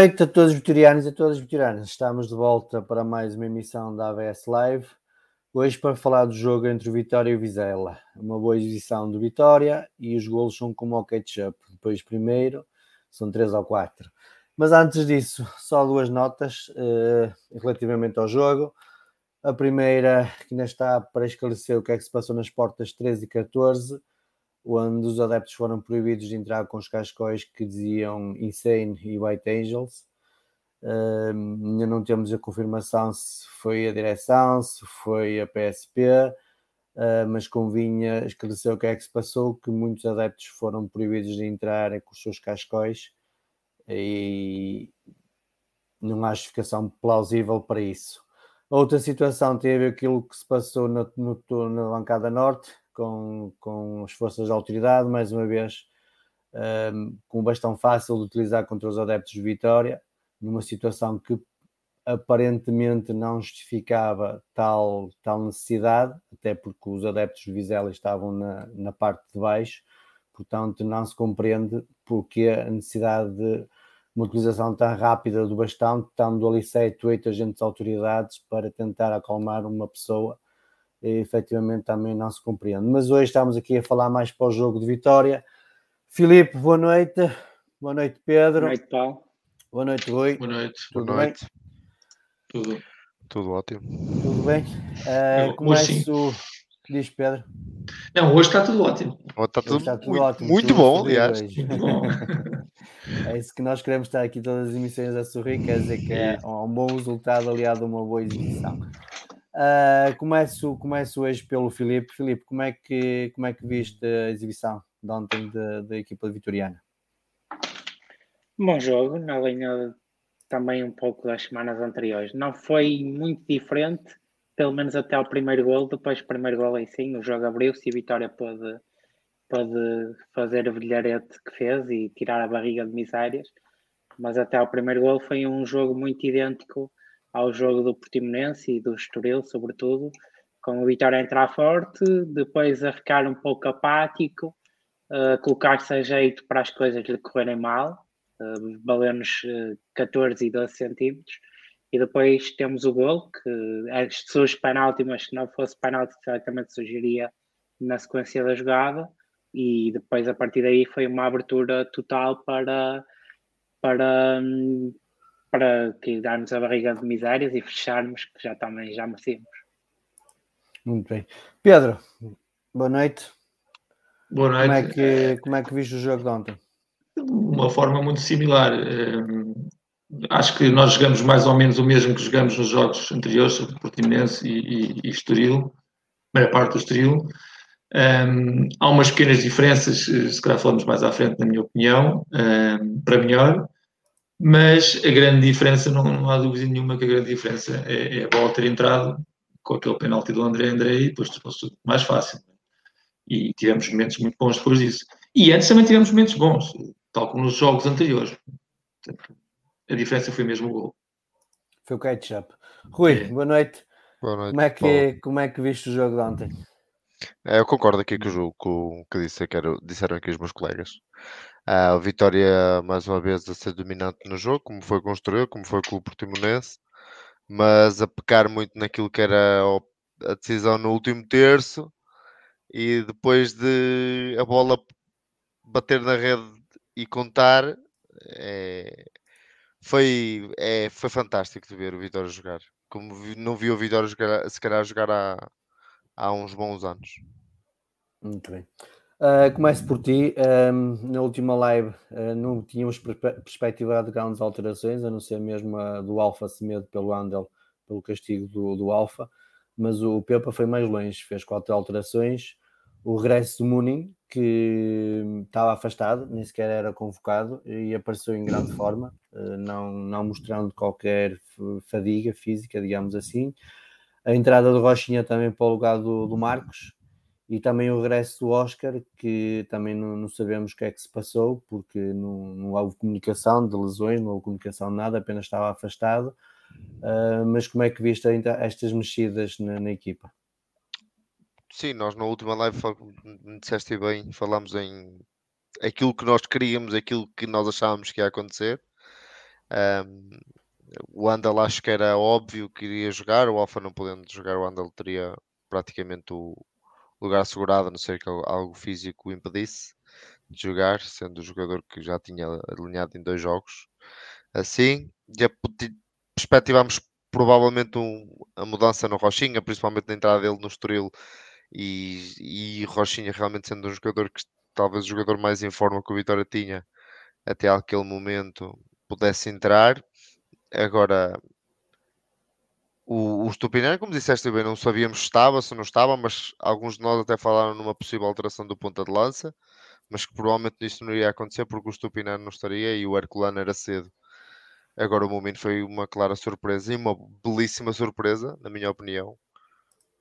noite a todos os vitorianos e a todas as vitorianas. Estamos de volta para mais uma emissão da ABS Live. Hoje para falar do jogo entre o Vitória e o Vizela. Uma boa exibição do Vitória e os golos são como o ketchup. Depois primeiro são 3 ou 4. Mas antes disso, só duas notas uh, relativamente ao jogo. A primeira, que ainda está para esclarecer o que é que se passou nas portas 13 e 14 onde os adeptos foram proibidos de entrar com os cascóis que diziam Insane e White Angels. Uh, ainda não temos a confirmação se foi a direção, se foi a PSP, uh, mas convinha esclarecer o que é que se passou, que muitos adeptos foram proibidos de entrar com os seus cascóis e não há justificação plausível para isso. Outra situação tem a ver aquilo que se passou no, no, na bancada norte, com, com as forças da autoridade, mais uma vez um, com um bastão fácil de utilizar contra os adeptos de Vitória, numa situação que aparentemente não justificava tal, tal necessidade, até porque os adeptos de Vizela estavam na, na parte de baixo, portanto não se compreende porque a necessidade de uma utilização tão rápida do bastão, estando ali sete, oito agentes de autoridades para tentar acalmar uma pessoa efetivamente também não se compreende. Mas hoje estamos aqui a falar mais para o jogo de vitória. Filipe, boa noite. Boa noite, Pedro. Boa noite, Paulo. Boa noite, Rui. Boa noite. Tudo Boa bem? noite. Tudo. Tudo ótimo. Tudo bem? Uh, começo. Diz Pedro. Não, hoje está tudo ótimo. Ó, Está tudo, Está tudo muito, ótimo, muito tudo bom, aliás. hoje. Muito bom. É isso que nós queremos estar aqui todas as emissões a sorrir, quer dizer que é um bom resultado aliado a uma boa exibição. Uh, começo, começo hoje pelo Filipe. Filipe, como é que, como é que viste a exibição de ontem da, equipa vitoriana? Bom jogo, na linha também um pouco das semanas anteriores. Não foi muito diferente, pelo menos até ao primeiro gol. Depois primeiro gol aí sim, o jogo abriu-se e a Vitória pôde, pôde fazer o brilharete que fez e tirar a barriga de misérias. Mas até ao primeiro gol foi um jogo muito idêntico ao jogo do Portimonense e do Estoril, sobretudo, com o Vitória a entrar forte, depois a ficar um pouco apático, a colocar-se a jeito para as coisas lhe correrem mal uh, valeu-nos uh, 14 e 12 centímetros. E depois temos o gol, que é, surge penalti, mas se não fosse penalti, certamente surgiria na sequência da jogada. E depois, a partir daí, foi uma abertura total para, para, para que darmos a barriga de misérias e fecharmos, que já também já merecemos. Muito bem. Pedro, boa noite. Boa noite. Como é que, como é que viste o jogo de ontem? Uma forma muito similar. Acho que nós jogamos mais ou menos o mesmo que jogamos nos jogos anteriores, sobre Portimonense e, e, e Estoril, a maior parte do Estoril. Um, há umas pequenas diferenças, se calhar falamos mais à frente, na minha opinião, um, para melhor, mas a grande diferença, não, não, há dúvida nenhuma que a grande diferença é, é a bola ter entrado com aquele penalti do André André e depois tornou-se tudo mais fácil. E tivemos momentos muito bons depois disso. E antes também tivemos momentos bons, tal como nos jogos anteriores. A diferença foi mesmo o gol. Foi o ketchup. Rui, é. boa noite. Boa noite. Como é que, como é que viste o jogo de ontem? É, eu concordo aqui com o com, que disse, que era, disseram aqui os meus colegas. A Vitória, mais uma vez, a ser dominante no jogo, como foi construído, como foi com o Portimonense, mas a pecar muito naquilo que era a decisão no último terço e depois de a bola bater na rede e contar, é, foi, é, foi fantástico de ver o Vitória jogar. Como não vi o Vitória jogar, se calhar jogar há, há uns bons anos. Muito bem. Uh, começo por ti. Um, na última live uh, não tínhamos perspectiva de grandes alterações, a não ser mesmo a do Alfa Semedo pelo Andel, pelo castigo do, do Alfa, mas o Pepa foi mais longe, fez quatro alterações. O regresso do Munin, que estava afastado, nem sequer era convocado e apareceu em grande forma, uh, não, não mostrando qualquer fadiga física, digamos assim. A entrada do Rochinha também para o lugar do, do Marcos, e também o regresso do Oscar, que também não, não, sabemos o que é que se passou, porque não, não houve comunicação de lesões, não houve comunicação de nada, apenas estava afastado. Uh, mas como é que viste ainda estas mexidas na, na, equipa? Sim, nós na última live, disseste bem, falámos em aquilo que nós queríamos, aquilo que nós achávamos que ia acontecer. Um, o Andal acho que era óbvio que iria jogar, o Alfa não podendo jogar, o Andal teria praticamente o, lugar assegurado, a não ser que algo físico o impedisse de jogar, sendo o jogador que já tinha alinhado em dois jogos. Assim, já perspectivamos provavelmente um, a mudança no Rochinha, principalmente na entrada dele no Estoril e, e Rochinha realmente sendo um jogador que talvez o jogador mais em forma que o Vitória tinha até aquele momento pudesse entrar. Agora, o, o como disseste bem, não sabíamos se estava, se não estava, mas alguns de nós até falaram numa possível alteração do ponta de lança, mas que provavelmente isso não iria acontecer porque o Stupinani não estaria e o Herculano era cedo. Agora o momento foi uma clara surpresa e uma belíssima surpresa, na minha opinião,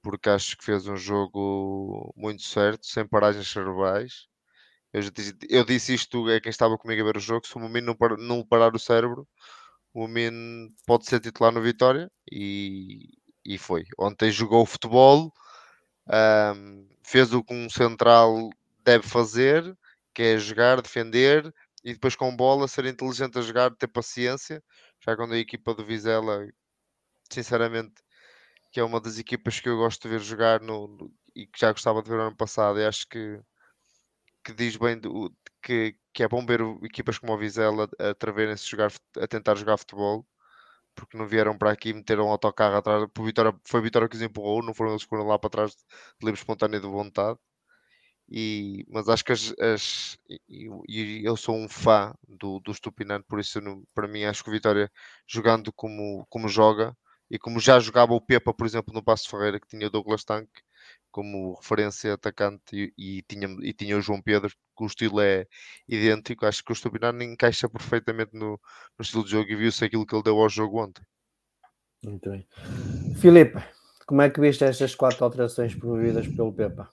porque acho que fez um jogo muito certo, sem paragens cerebrais. Eu, disse, eu disse isto a quem estava comigo a ver o jogo: se o momento não, não parar o cérebro, o Min pode ser titular no Vitória e, e foi. Ontem jogou futebol, um, fez o que um central deve fazer, que é jogar, defender e depois com bola ser inteligente a jogar, ter paciência. Já quando a equipa do Vizela, sinceramente, que é uma das equipas que eu gosto de ver jogar no, no e que já gostava de ver no ano passado, e acho que, que diz bem do, que, que é bom ver equipas como o Vizela atreverem-se a, jogar, a tentar jogar futebol, porque não vieram para aqui meter um autocarro atrás. Por Vitória, foi a Vitória que os empurrou, não foram eles que foram lá para trás de livre espontâneo de vontade. E, mas acho que as, as e, e, eu sou um fã do, do Stupinante, por isso não, para mim acho que o Vitória jogando como, como joga e como já jogava o Pepa, por exemplo, no Passo Ferreira, que tinha o Douglas Tank como referência atacante e, e, tinha, e tinha o João Pedro, que o estilo é idêntico. Acho que o Stupinano encaixa perfeitamente no, no estilo de jogo e viu-se aquilo que ele deu ao jogo ontem. Muito bem. Filipe, como é que viste estas quatro alterações promovidas pelo Pepa?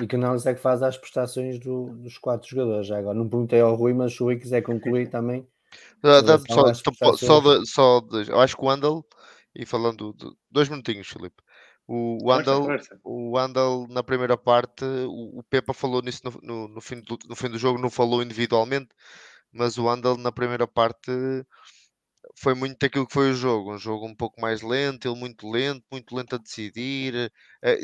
E que análise é que faz às prestações do, dos quatro jogadores? Já agora não perguntei ao Rui, mas se o Rui quiser concluir também. Dá, só, só, de, só de, eu acho que o Andal, e falando de, dois minutinhos, Filipe. O, o, Andal, o Andal, na primeira parte, o, o Pepa falou nisso no, no, no, fim do, no fim do jogo, não falou individualmente, mas o Andal na primeira parte foi muito aquilo que foi o jogo, um jogo um pouco mais lento, ele muito lento, muito lento a decidir, eh,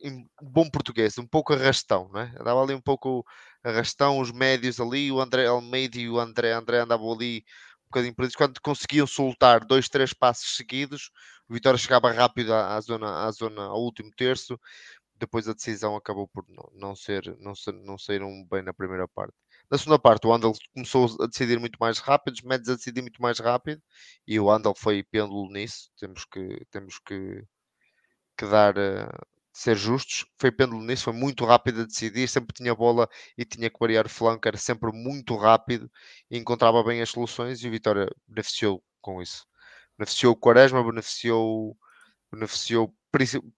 em bom português, um pouco arrastão, não é? Dava ali um pouco arrastão, os médios ali, o André Almeida e o André André andavam ali um bocadinho perdidos, quando conseguiam soltar dois, três passos seguidos, o Vitória chegava rápido à, zona, à zona, ao último terço, depois a decisão acabou por não, não ser, não ser, não sair um bem na primeira parte. Na segunda parte, o Andal começou a decidir muito mais rápido, os médios a decidir muito mais rápido, e o Andal foi pêndulo nisso. Temos que, temos que, que dar, uh, ser justos. Foi pêndulo nisso, foi muito rápido a decidir, sempre tinha bola e tinha que variar o flanco, era sempre muito rápido e encontrava bem as soluções e o Vitória beneficiou com isso. Beneficiou o Quaresma, beneficiou, beneficiou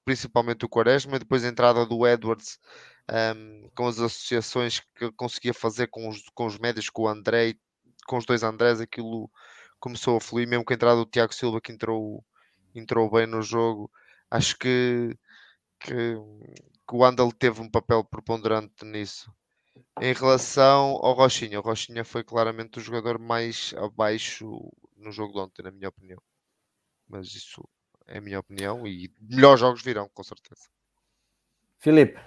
principalmente o Quaresma, depois a entrada do Edwards um, com as associações que conseguia fazer com os, com os médios, com o André, com os dois Andrés, aquilo começou a fluir, mesmo com a entrada do Tiago Silva que entrou, entrou bem no jogo. Acho que que, que o Andal teve um papel preponderante nisso. Em relação ao Rochinha, o Rochinha foi claramente o jogador mais abaixo no jogo de ontem, na minha opinião. Mas isso é a minha opinião e melhores jogos virão, com certeza. Filipe,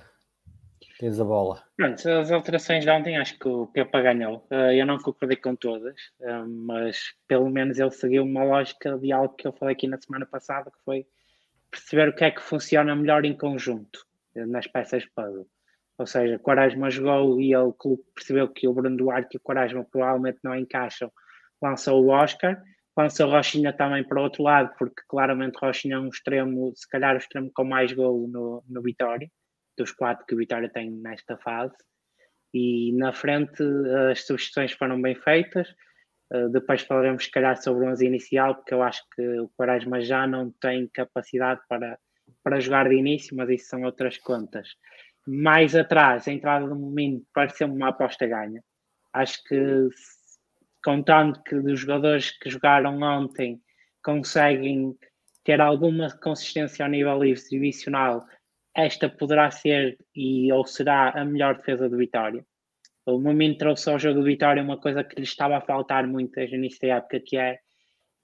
tens a bola. Pronto, as alterações de ontem acho que o Pepa ganhou. Eh, eu não concordei com todas, eh, mas pelo menos ele seguiu uma lógica de algo que eu falei aqui na semana passada, que foi perceber o que é que funciona melhor em conjunto eh, nas peças de puzzle. Ou seja, Quaresma jogou e ele percebeu que o Bruno Duarte e o Quaresma provavelmente não encaixam, lançou o Oscar, lançou Rochinha também para o outro lado, porque claramente Rochinha é um extremo, se calhar o extremo com mais gol no, no Vitória, dos quatro que o Vitória tem nesta fase. E na frente as substituições foram bem feitas. Uh, depois falaremos, se calhar, sobre o 11 inicial, porque eu acho que o Quaresma já não tem capacidade para, para jogar de início, mas isso são outras contas. Mais atrás, a entrada do Momento pareceu-me uma aposta ganha. Acho que, contando que dos jogadores que jogaram ontem conseguem ter alguma consistência ao nível exibicional, esta poderá ser e ou será a melhor defesa do Vitória. O momento trouxe ao jogo do Vitória uma coisa que lhe estava a faltar muito desde o início da época, que é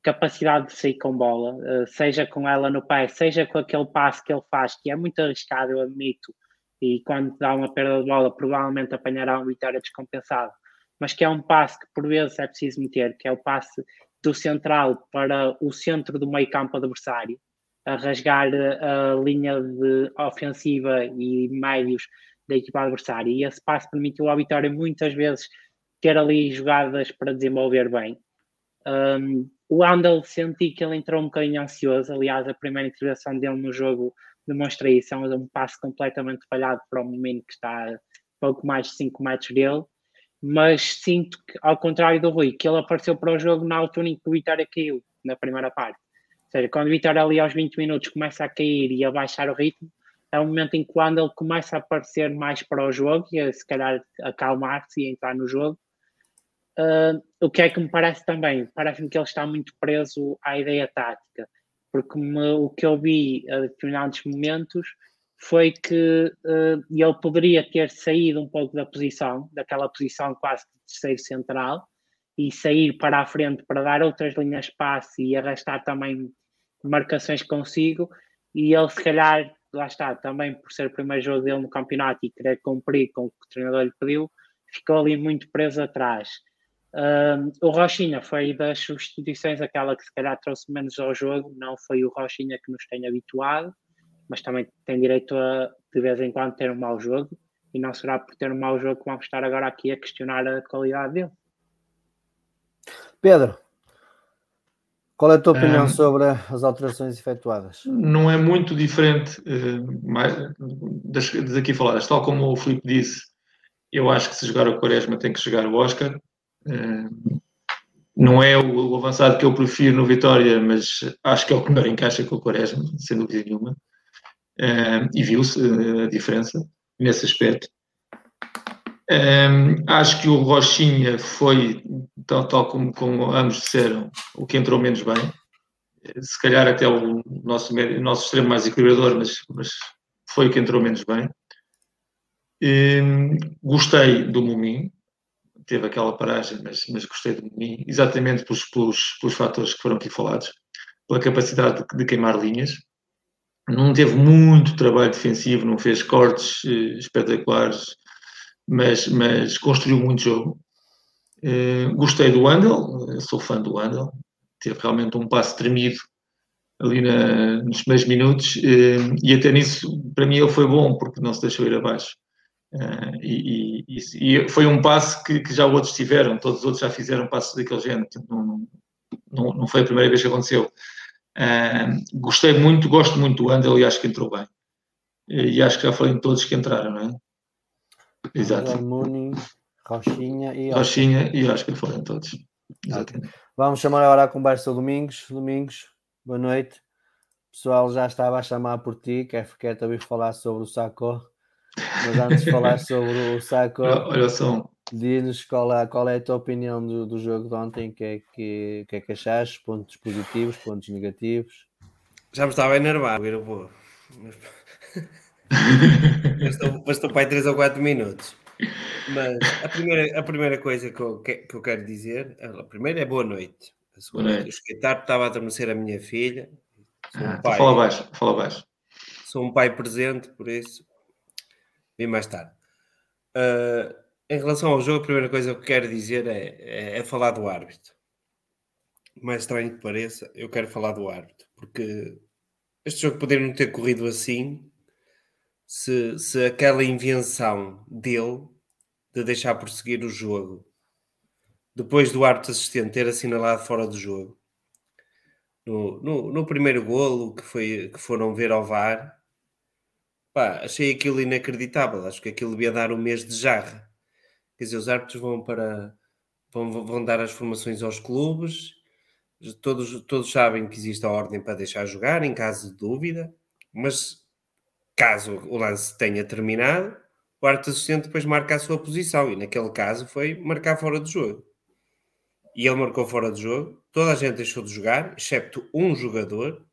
capacidade de sair com bola, eh, seja com ela no pé, seja com aquele passe que ele faz, que é muito arriscado, eu admito, e quando dá uma perda de bola, provavelmente apanhará um Vitória descompensado, mas que é um passe que por vezes é preciso meter, que é o passe do central para o centro do meio campo adversário, a rasgar eh, a linha de ofensiva e médios da equipa adversária. E esse passo permitiu à Vitória muitas vezes ter ali jogadas para desenvolver bem. Um, o Andal senti que ele entrou um bocadinho ansioso. Aliás, a primeira intervenção dele no jogo demonstra isso. É um, passo completamente falhado para o momento que está a pouco mais de 5 metros dele. Mas sinto que, ao contrário do Rui, que ele apareceu para o jogo na altura em que o Vitória caiu, na primeira parte. Ou seja, quando o Vitória ali aos 20 minutos começa a cair e a baixar o ritmo, é um momento em que quando ele começa a aparecer mais para o jogo e a, se calhar acalmar-se e entrar no jogo. Uh, o que é que me parece também? Parece-me que ele está muito preso à ideia tática, porque me, o que eu vi a determinados momentos foi que uh, ele poderia ter saído um pouco da posição, daquela posição quase de terceiro central, e sair para a frente para dar outras linhas de passe e arrastar também marcações consigo, e ele se calhar lá está, também por ser o primeiro jogo dele no campeonato e querer cumprir com o que o treinador lhe pediu, ficou ali muito preso atrás. Um, o Rochinha foi das substituições aquela que se calhar trouxe menos ao jogo, não foi o Rochinha que nos tem habituado, mas também tem direito a de vez em quando ter um mau jogo e não será por ter um mau jogo que vamos estar agora aqui a questionar a qualidade dele. Pedro, qual é a tua opinião sobre as alterações efetuadas? Não é muito diferente uh, mais, das, das aqui faladas. Tal como o Filipe disse, eu acho que se jogar o Quaresma tem que jogar o Oscar. Uh, não é o, o, avançado que eu prefiro no Vitória, mas acho que é o que melhor encaixa com o Quaresma, sem dúvida nenhuma. E viu-se a diferença nesse aspecto. Um, acho que o Rochinha foi, tal, tal como, como, ambos disseram, o que entrou menos bem. Se calhar até o nosso, o nosso extremo mais equilibrador, mas, mas foi o que entrou menos bem. Um, gostei do Mumin, teve aquela paragem, mas, mas gostei de mim, exatamente pelos, pelos, pelos fatores que foram aqui falados, pela capacidade de, de queimar linhas. Não teve muito trabalho defensivo, não fez cortes eh, espetaculares, mas, mas construiu muito jogo. Eh, gostei do Wandel, sou fã do Wandel, teve realmente um passo tremido ali na, nos primeiros minutos eh, e até nisso, para mim, ele foi bom porque não se deixou ir abaixo. E, e, e, foi um passo que, que, já outros tiveram, todos os outros já fizeram passos daquele género, não, não, não, foi a primeira vez que aconteceu. Uh, gostei muito, gosto muito do Andel e acho que entrou bem. E acho que já falei todos que entraram, não é? Exato. Muni, Rochinha e Rochinha e acho que em todos. Exatamente. Vamos chamar agora a conversa Domingos. Domingos, boa noite. O pessoal já estava a chamar por ti, quer, quer também falar sobre o Saco. Mas antes de falar sobre o Saco, olha só. Diz-nos qual, é, qual é a tua opinião do, do jogo de ontem, o que, é que, que é que achaste, pontos positivos, pontos negativos. Já me estava a enervar, ver o povo. Bastou para aí 3 ou 4 minutos. Mas a primeira, a primeira coisa que eu, que, que eu quero dizer, a primeira é boa noite. A segunda, boa noite. eu cheguei tarde, estava a adormecer a minha filha. Um ah, pai, fala baixo, fala baixo. Sou um pai presente, por isso Vim mais tarde. Uh, em relação ao jogo, a primeira coisa que eu quero dizer é, é, é, falar do árbitro. Mais estranho que pareça, eu quero falar do árbitro, porque este jogo poderia não ter corrido assim se, se aquela invenção dele de deixar prosseguir o jogo depois do árbitro assistente ter assinalado fora do jogo no, no, no primeiro golo que, foi, que foram ver ao VAR Pá, achei aquilo inacreditável. Acho que aquilo devia dar um mês de jarra. Quer dizer, os árbitros vão para vão, vão dar as formações aos clubes. Todos, todos sabem que existe a ordem para deixar jogar em caso de dúvida, mas caso o lance tenha terminado, o árbitro assistente depois marca a sua posição e naquele caso foi marcar fora do jogo. E ele marcou fora do jogo, toda a gente deixou de jogar, excepto um jogador,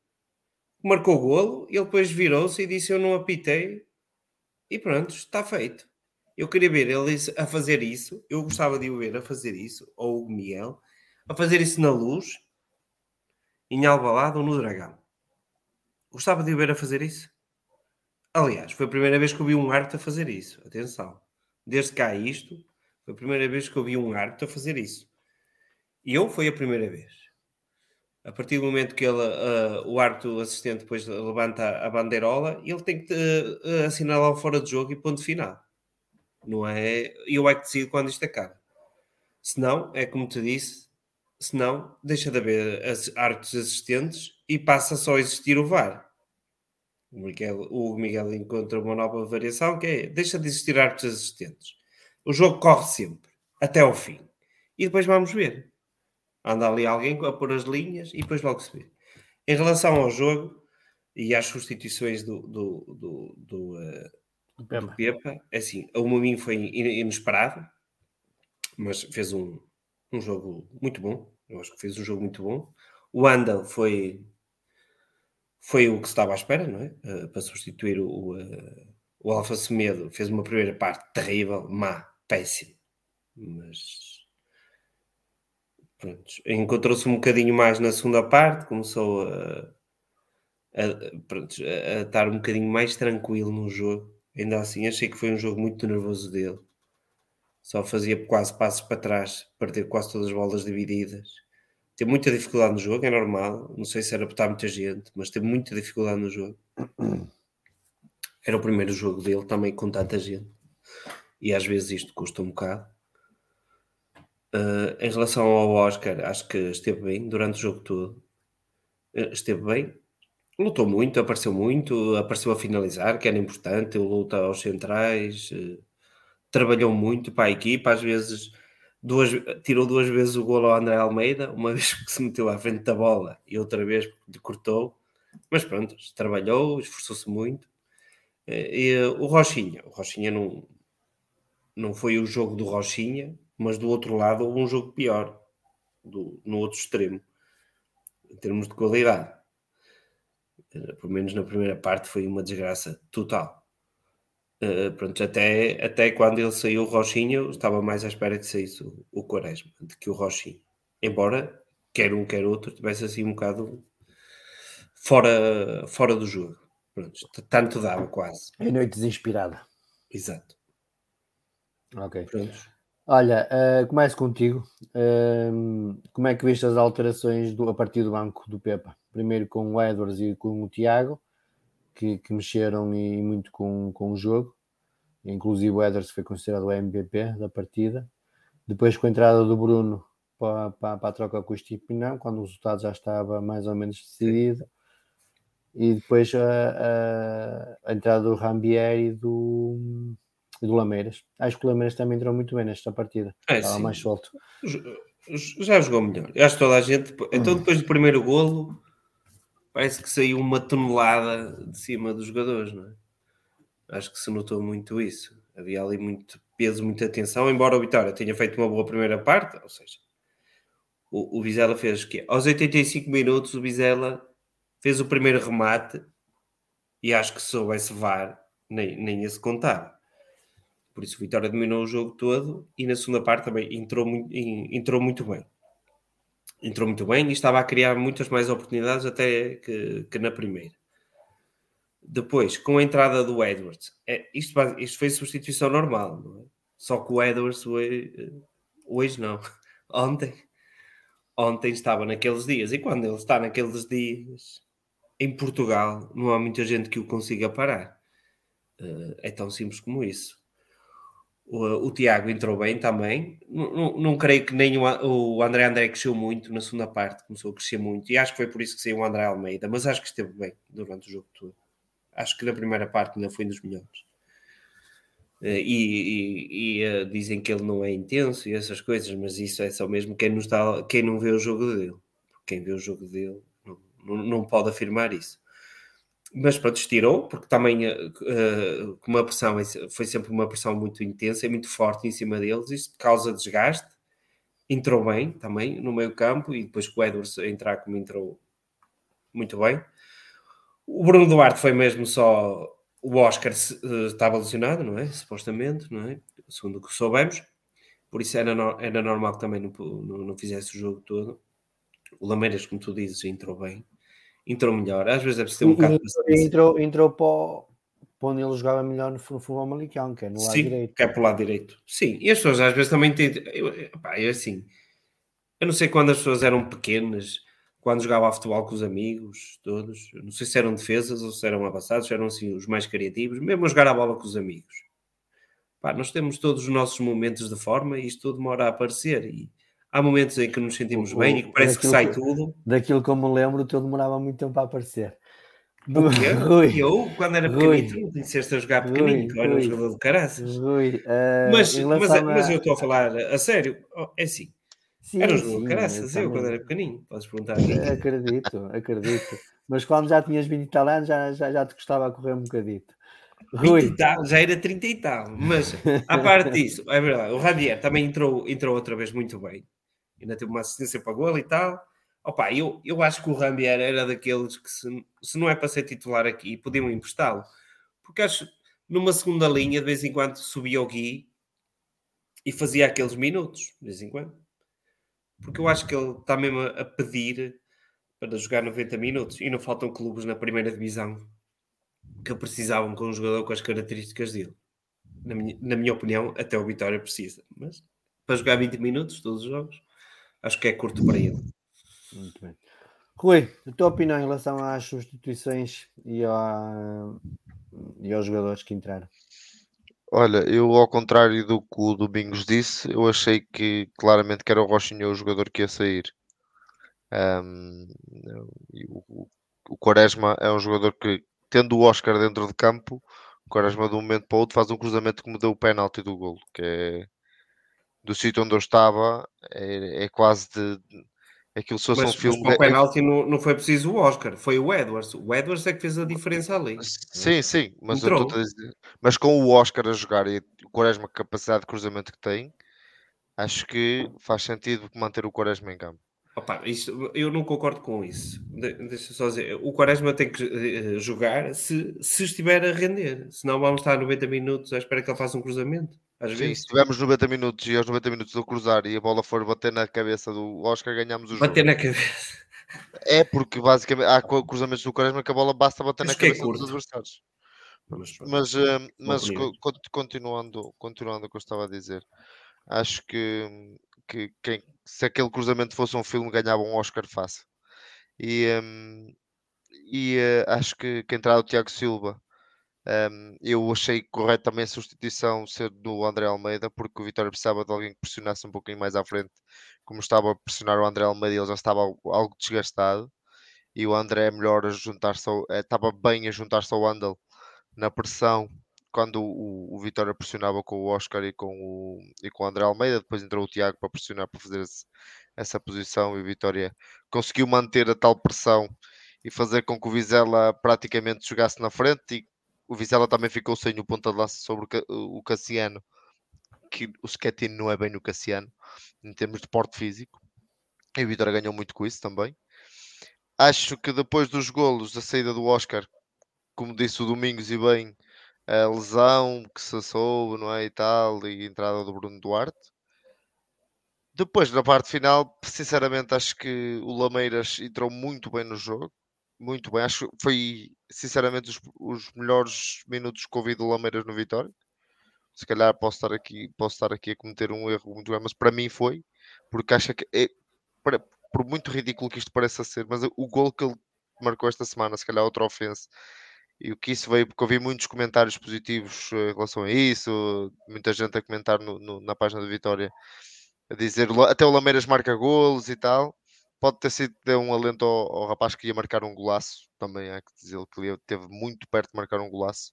marcou o golo, ele depois virou-se e disse: Eu não apitei, e pronto, está feito. Eu queria ver ele a fazer isso, eu gostava de o ver a fazer isso, ou o Miguel, a fazer isso na luz, em Albalado ou no Dragão. Gostava de o ver a fazer isso. Aliás, foi a primeira vez que eu vi um árbitro a fazer isso. Atenção. Desde cá isto, foi a primeira vez que eu vi um árbitro a fazer isso. E eu foi a primeira vez a partir do momento que ele, uh, o assistente depois levanta a bandeirola, ele tem que uh, assinalar o fora de jogo e ponto final. Não é? Eu é que decido quando isto acaba. Se não, é como te disse, se não, deixa de haver árbitros assistentes e passa só a existir o VAR. O Miguel, o Miguel encontra uma nova variação que é deixa de existir árbitros assistentes. O jogo corre sempre, até ao fim. E depois vamos ver. Anda ali alguém a pôr as linhas e depois logo se vê. Em relação ao jogo e às substituições do, do, do, do, uh, do Pepa, é assim, o Mumin foi inesperado, mas fez um, um jogo muito bom. Eu acho que fez um jogo muito bom. O Andal foi, foi o que se estava à espera, não é? Uh, para substituir o, uh, o Alfa Semedo. Fez uma primeira parte terrível, má, péssimo. Mas encontrou-se um bocadinho mais na segunda parte, começou a, a, pronto, a, a, estar um bocadinho mais tranquilo no jogo. Ainda assim, achei que foi um jogo muito nervoso dele. Só fazia quase passos para trás, perder quase todas as bolas divididas. Teve muita dificuldade no jogo, é normal. Não sei se era botar muita gente, mas teve muita dificuldade no jogo. Era o primeiro jogo dele também com tanta gente. E às vezes isto custa um bocado. Uh, em relação ao Oscar, acho que esteve bem durante o jogo todo. Uh, esteve bem. Lutou muito, apareceu muito, apareceu a finalizar, que era importante. Luta aos centrais, uh, trabalhou muito para a equipa. Às vezes duas, tirou duas vezes o golo ao André Almeida, uma vez que se meteu à frente da bola e outra vez porque cortou. Mas pronto, trabalhou, esforçou-se muito. E, o Rochinha, o Rochinha não, não foi o jogo do Rochinha, mas do outro lado houve um jogo pior, do, no outro extremo, em termos de qualidade. Eh, pelo menos na primeira parte foi uma desgraça total. Uh, pronto, até, até quando ele saiu o Rochinha, eu estava mais à espera que saísse o, o Quaresma do que o Rochinha. Embora, quer um, quer outro, tivesse assim um bocado fora, fora do jogo. Pronto, tanto dava quase. Em noite desinspirada. Exato. Ok. Pronto. Olha, uh, começo contigo. Uh, como é que viste as alterações do, a partir do banco do Pepa? Primeiro com o Edwards e com o Tiago, que, que, mexeram e muito com, com o jogo. Inclusive o Edwards foi considerado o MVP da partida. Depois com a entrada do Bruno para, para, para a troca com o Stipinão, quando o resultado já estava mais ou menos decidido. E depois a, a, a entrada do Rambier e do, e do Lameiras. Acho que o Lameiras também entrou muito bem nesta partida. É, Estava sim. mais solto. Já jogou melhor. Eu acho que toda a gente. Então, depois do primeiro golo, parece que saiu uma tonelada de cima dos jogadores, não é? Acho que se notou muito isso. Havia ali muito peso, muita atenção, embora o Vitória tenha feito uma boa primeira parte, ou seja, o, o Vizela fez o quê? Aos 85 minutos, o Vizela fez o primeiro remate e acho que se soubesse VAR, nem, nem ia se contar. Por isso o Vitória dominou o jogo todo e na segunda parte também entrou muito, entrou muito bem. Entrou muito bem e estava a criar muitas mais oportunidades até que, que na primeira. Depois, com a entrada do Edwards, é, isto, isto foi substituição normal, é? Só que o Edwards hoje, hoje não, ontem, ontem estava naqueles dias. E quando ele está naqueles dias em Portugal, não há muita gente que o consiga parar. Uh, é tão simples como isso. O, o Tiago entrou bem também. Não, não, não creio que nem o, o André André cresceu muito na segunda parte, começou a crescer muito, e acho que foi por isso que saiu o André Almeida, mas acho que esteve bem durante o jogo todo. Acho que na primeira parte ainda foi um dos melhores. Uh, e, e, e uh, dizem que ele não é intenso e essas coisas, mas isso é só mesmo quem não, está, quem não vê o jogo dele. Quem vê o jogo dele não, não pode afirmar isso mas pronto, estirou, porque também uh, uma pressão foi sempre uma pressão muito intensa e muito forte em cima deles, isso causa desgaste. Entrou bem também no meio campo e depois com o Edwards entrar como entrou muito bem. O Bruno Duarte foi mesmo só o Oscar uh, estava lesionado, não é? Supostamente, não é? Segundo o que soubemos. Por isso era, era normal que também não, não, não fizesse o jogo todo. O Lameiras, como tu dizes, entrou bem entrou melhor. Às vezes é preciso ter um bocado de. Entrou, entrou para, para onde ele jogava melhor no, futebol malicão, que é no lado Sim, direito. que é para o lado direito. Sim, e as pessoas às vezes também têm. Eu, pá, é assim. Eu não sei quando as pessoas eram pequenas, quando jogava futebol com os amigos, todos. Não sei se eram defesas ou se eram avançados, se eram assim os mais criativos, mesmo a jogar a bola com os amigos. Pá, nós temos todos os nossos momentos de forma e isto demora a aparecer. E, há momentos em que nos sentimos o, bem e que parece que sai tudo. Daquilo que eu me lembro, tu demorava muito tempo a aparecer. Rui, eu, quando era pequenito, disseste a jogar pequenino, que era um jogador de caraças. Rui, uh, mas, mas, a... mas, eu estou a falar a sério, oh, é assim. Sim, era um jogador de caraças, eu, eu quando era pequenino, podes perguntar. Acredito, acredito. Mas quando já tinhas 20 e tal anos, já, já, já te gostava a correr um bocadito. Rui. Tal, já era 30 e tal, mas a parte disso, é verdade, o Javier também entrou, entrou outra vez muito bem ainda teve uma assistência para gol e tal. Opa, eu, eu acho que o Rambier era daqueles que, se, se não é para ser titular aqui, podiam emprestá-lo. Porque acho numa segunda linha, de vez em quando subia o Gui e fazia aqueles minutos, de vez em quando. Porque eu acho que ele está mesmo a pedir para jogar 90 minutos e não faltam clubes na primeira divisão que precisavam com um jogador com as características dele. Na minha, na minha opinião, até o Vitória precisa. Mas para jogar 20 minutos todos os jogos, acho que é curto para ele. Muito bem. Rui, a tua opinião em relação às substituições e, a, e aos jogadores que entraram? Olha, eu ao contrário do que o Domingos disse, eu achei que claramente que era o Rochinho o jogador que ia sair. Um, o, o Quaresma é um jogador que, tendo o Oscar dentro de campo, o Quaresma de um momento para o outro faz um cruzamento que me deu o pênalti do golo, que é do sítio onde eu estava é, é quase de, aquilo se fosse mas, um filme. Mas para o penalti não, não foi preciso o Oscar, foi o Edwards. O Edwards é que fez a diferença ali. Sim, sim, mas, dizer, mas com o Oscar a jogar e o Quaresma, a capacidade de cruzamento que tem, acho que faz sentido manter o Quaresma em campo. Opa, isso, eu não concordo com isso. De, deixa só dizer, o Quaresma tem que uh, jogar se, se estiver a render, senão vamos estar 90 minutos à espera que ele faça um cruzamento. Às Sim, vezes. se tivermos 90 minutos e aos 90 minutos do cruzar e a bola for bater na cabeça do Oscar, ganhamos o jogo. Bater na cabeça. É porque basicamente há cruzamentos do Quaresma que a bola basta bater na é cabeça dos curto. adversários. Mas, Mas, eh, mas continuando, continuando o que eu estava a dizer, acho que, que quem- se aquele cruzamento fosse um filme, ganhava um Oscar fácil. E, hum, e eh, acho que, que a entrada do Tiago Silva, hum, eu achei correto também a substituição ser do André Almeida, porque o Vitória precisava de alguém que pressionasse um pouquinho mais à frente, como estava a pressionar o André Almeida, ele já estava algo, desgastado. E o André é melhor a juntar-se, ao- eh, estava bem a juntar-se ao Andal na pressão quando o, o Vitória pressionava com o Oscar e com o, e com o André Almeida, depois entrou o Tiago para pressionar para fazer esse- essa posição e o Vitória conseguiu manter a tal pressão e fazer com que o Vizela praticamente jogasse na frente. E o Vizela também ficou sem o ponta de lança sobre o Ca- o Cassiano, que o Schettino não é bem o Cassiano em termos de porte físico e o Vitória ganhou muito com isso também. Acho que depois dos golos, a saída do Oscar, como disse o Domingos e bem, a lesão que se soube, não é? E tal, e a entrada do Bruno Duarte. Depois, na parte final, sinceramente, acho que o Lameiras entrou muito bem no jogo. Muito bem. Acho que foi, sinceramente, os, os melhores minutos que ouvi do Lameiras no Vitória. Se calhar posso estar aqui, posso estar aqui a cometer um erro muito grande, mas para mim foi, porque acho que é, para- por muito ridículo que isto pareça ser, mas o gol que ele marcou esta semana, se calhar outra ofensa, e o que isso veio, porque eu vi muitos comentários positivos eh, em relação a isso, muita gente a comentar no- no- na página do Vitória, a dizer "La- até o Lameiras marca golos e tal. Pode ter sido um alento ao, ao rapaz que ia marcar um golaço, também há que dizer que ele esteve muito perto de marcar um golaço,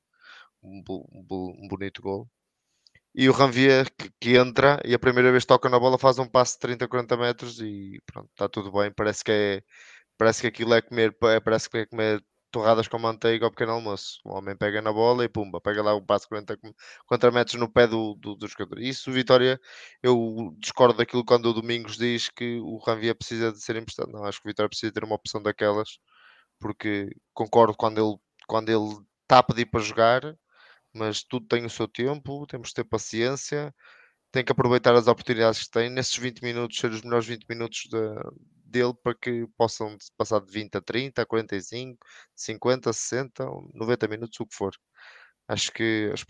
um, um um bonito gol. E o Ranvier que, que entra e a primeira vez toca na bola faz um passo de 30, 40 metros e pronto, está tudo bem. Parece que é parece que aquilo é comer, pa- parece que é comer torradas com manteiga ao pequeno almoço. O homem pega na bola e pumba, pega lá um passo de 40, com- 40 metros no pé do, do, do jogador. Isso, o Vitória, eu discordo daquilo quando o Domingos diz que o Ranvier precisa de ser emprestado. Não, acho que o Vitória precisa ter uma opção daquelas, porque concordo quando ele, quando ele está a pedir para jogar, mas tudo tem o seu tempo, temos de ter paciência, tem que aproveitar as oportunidades que tem, nesses 20 minutos, ser os melhores 20 minutos da- dele para que possam passar de 20 a 30, a 45, 50, 60, ou 90 minutos, o que for. Acho que as,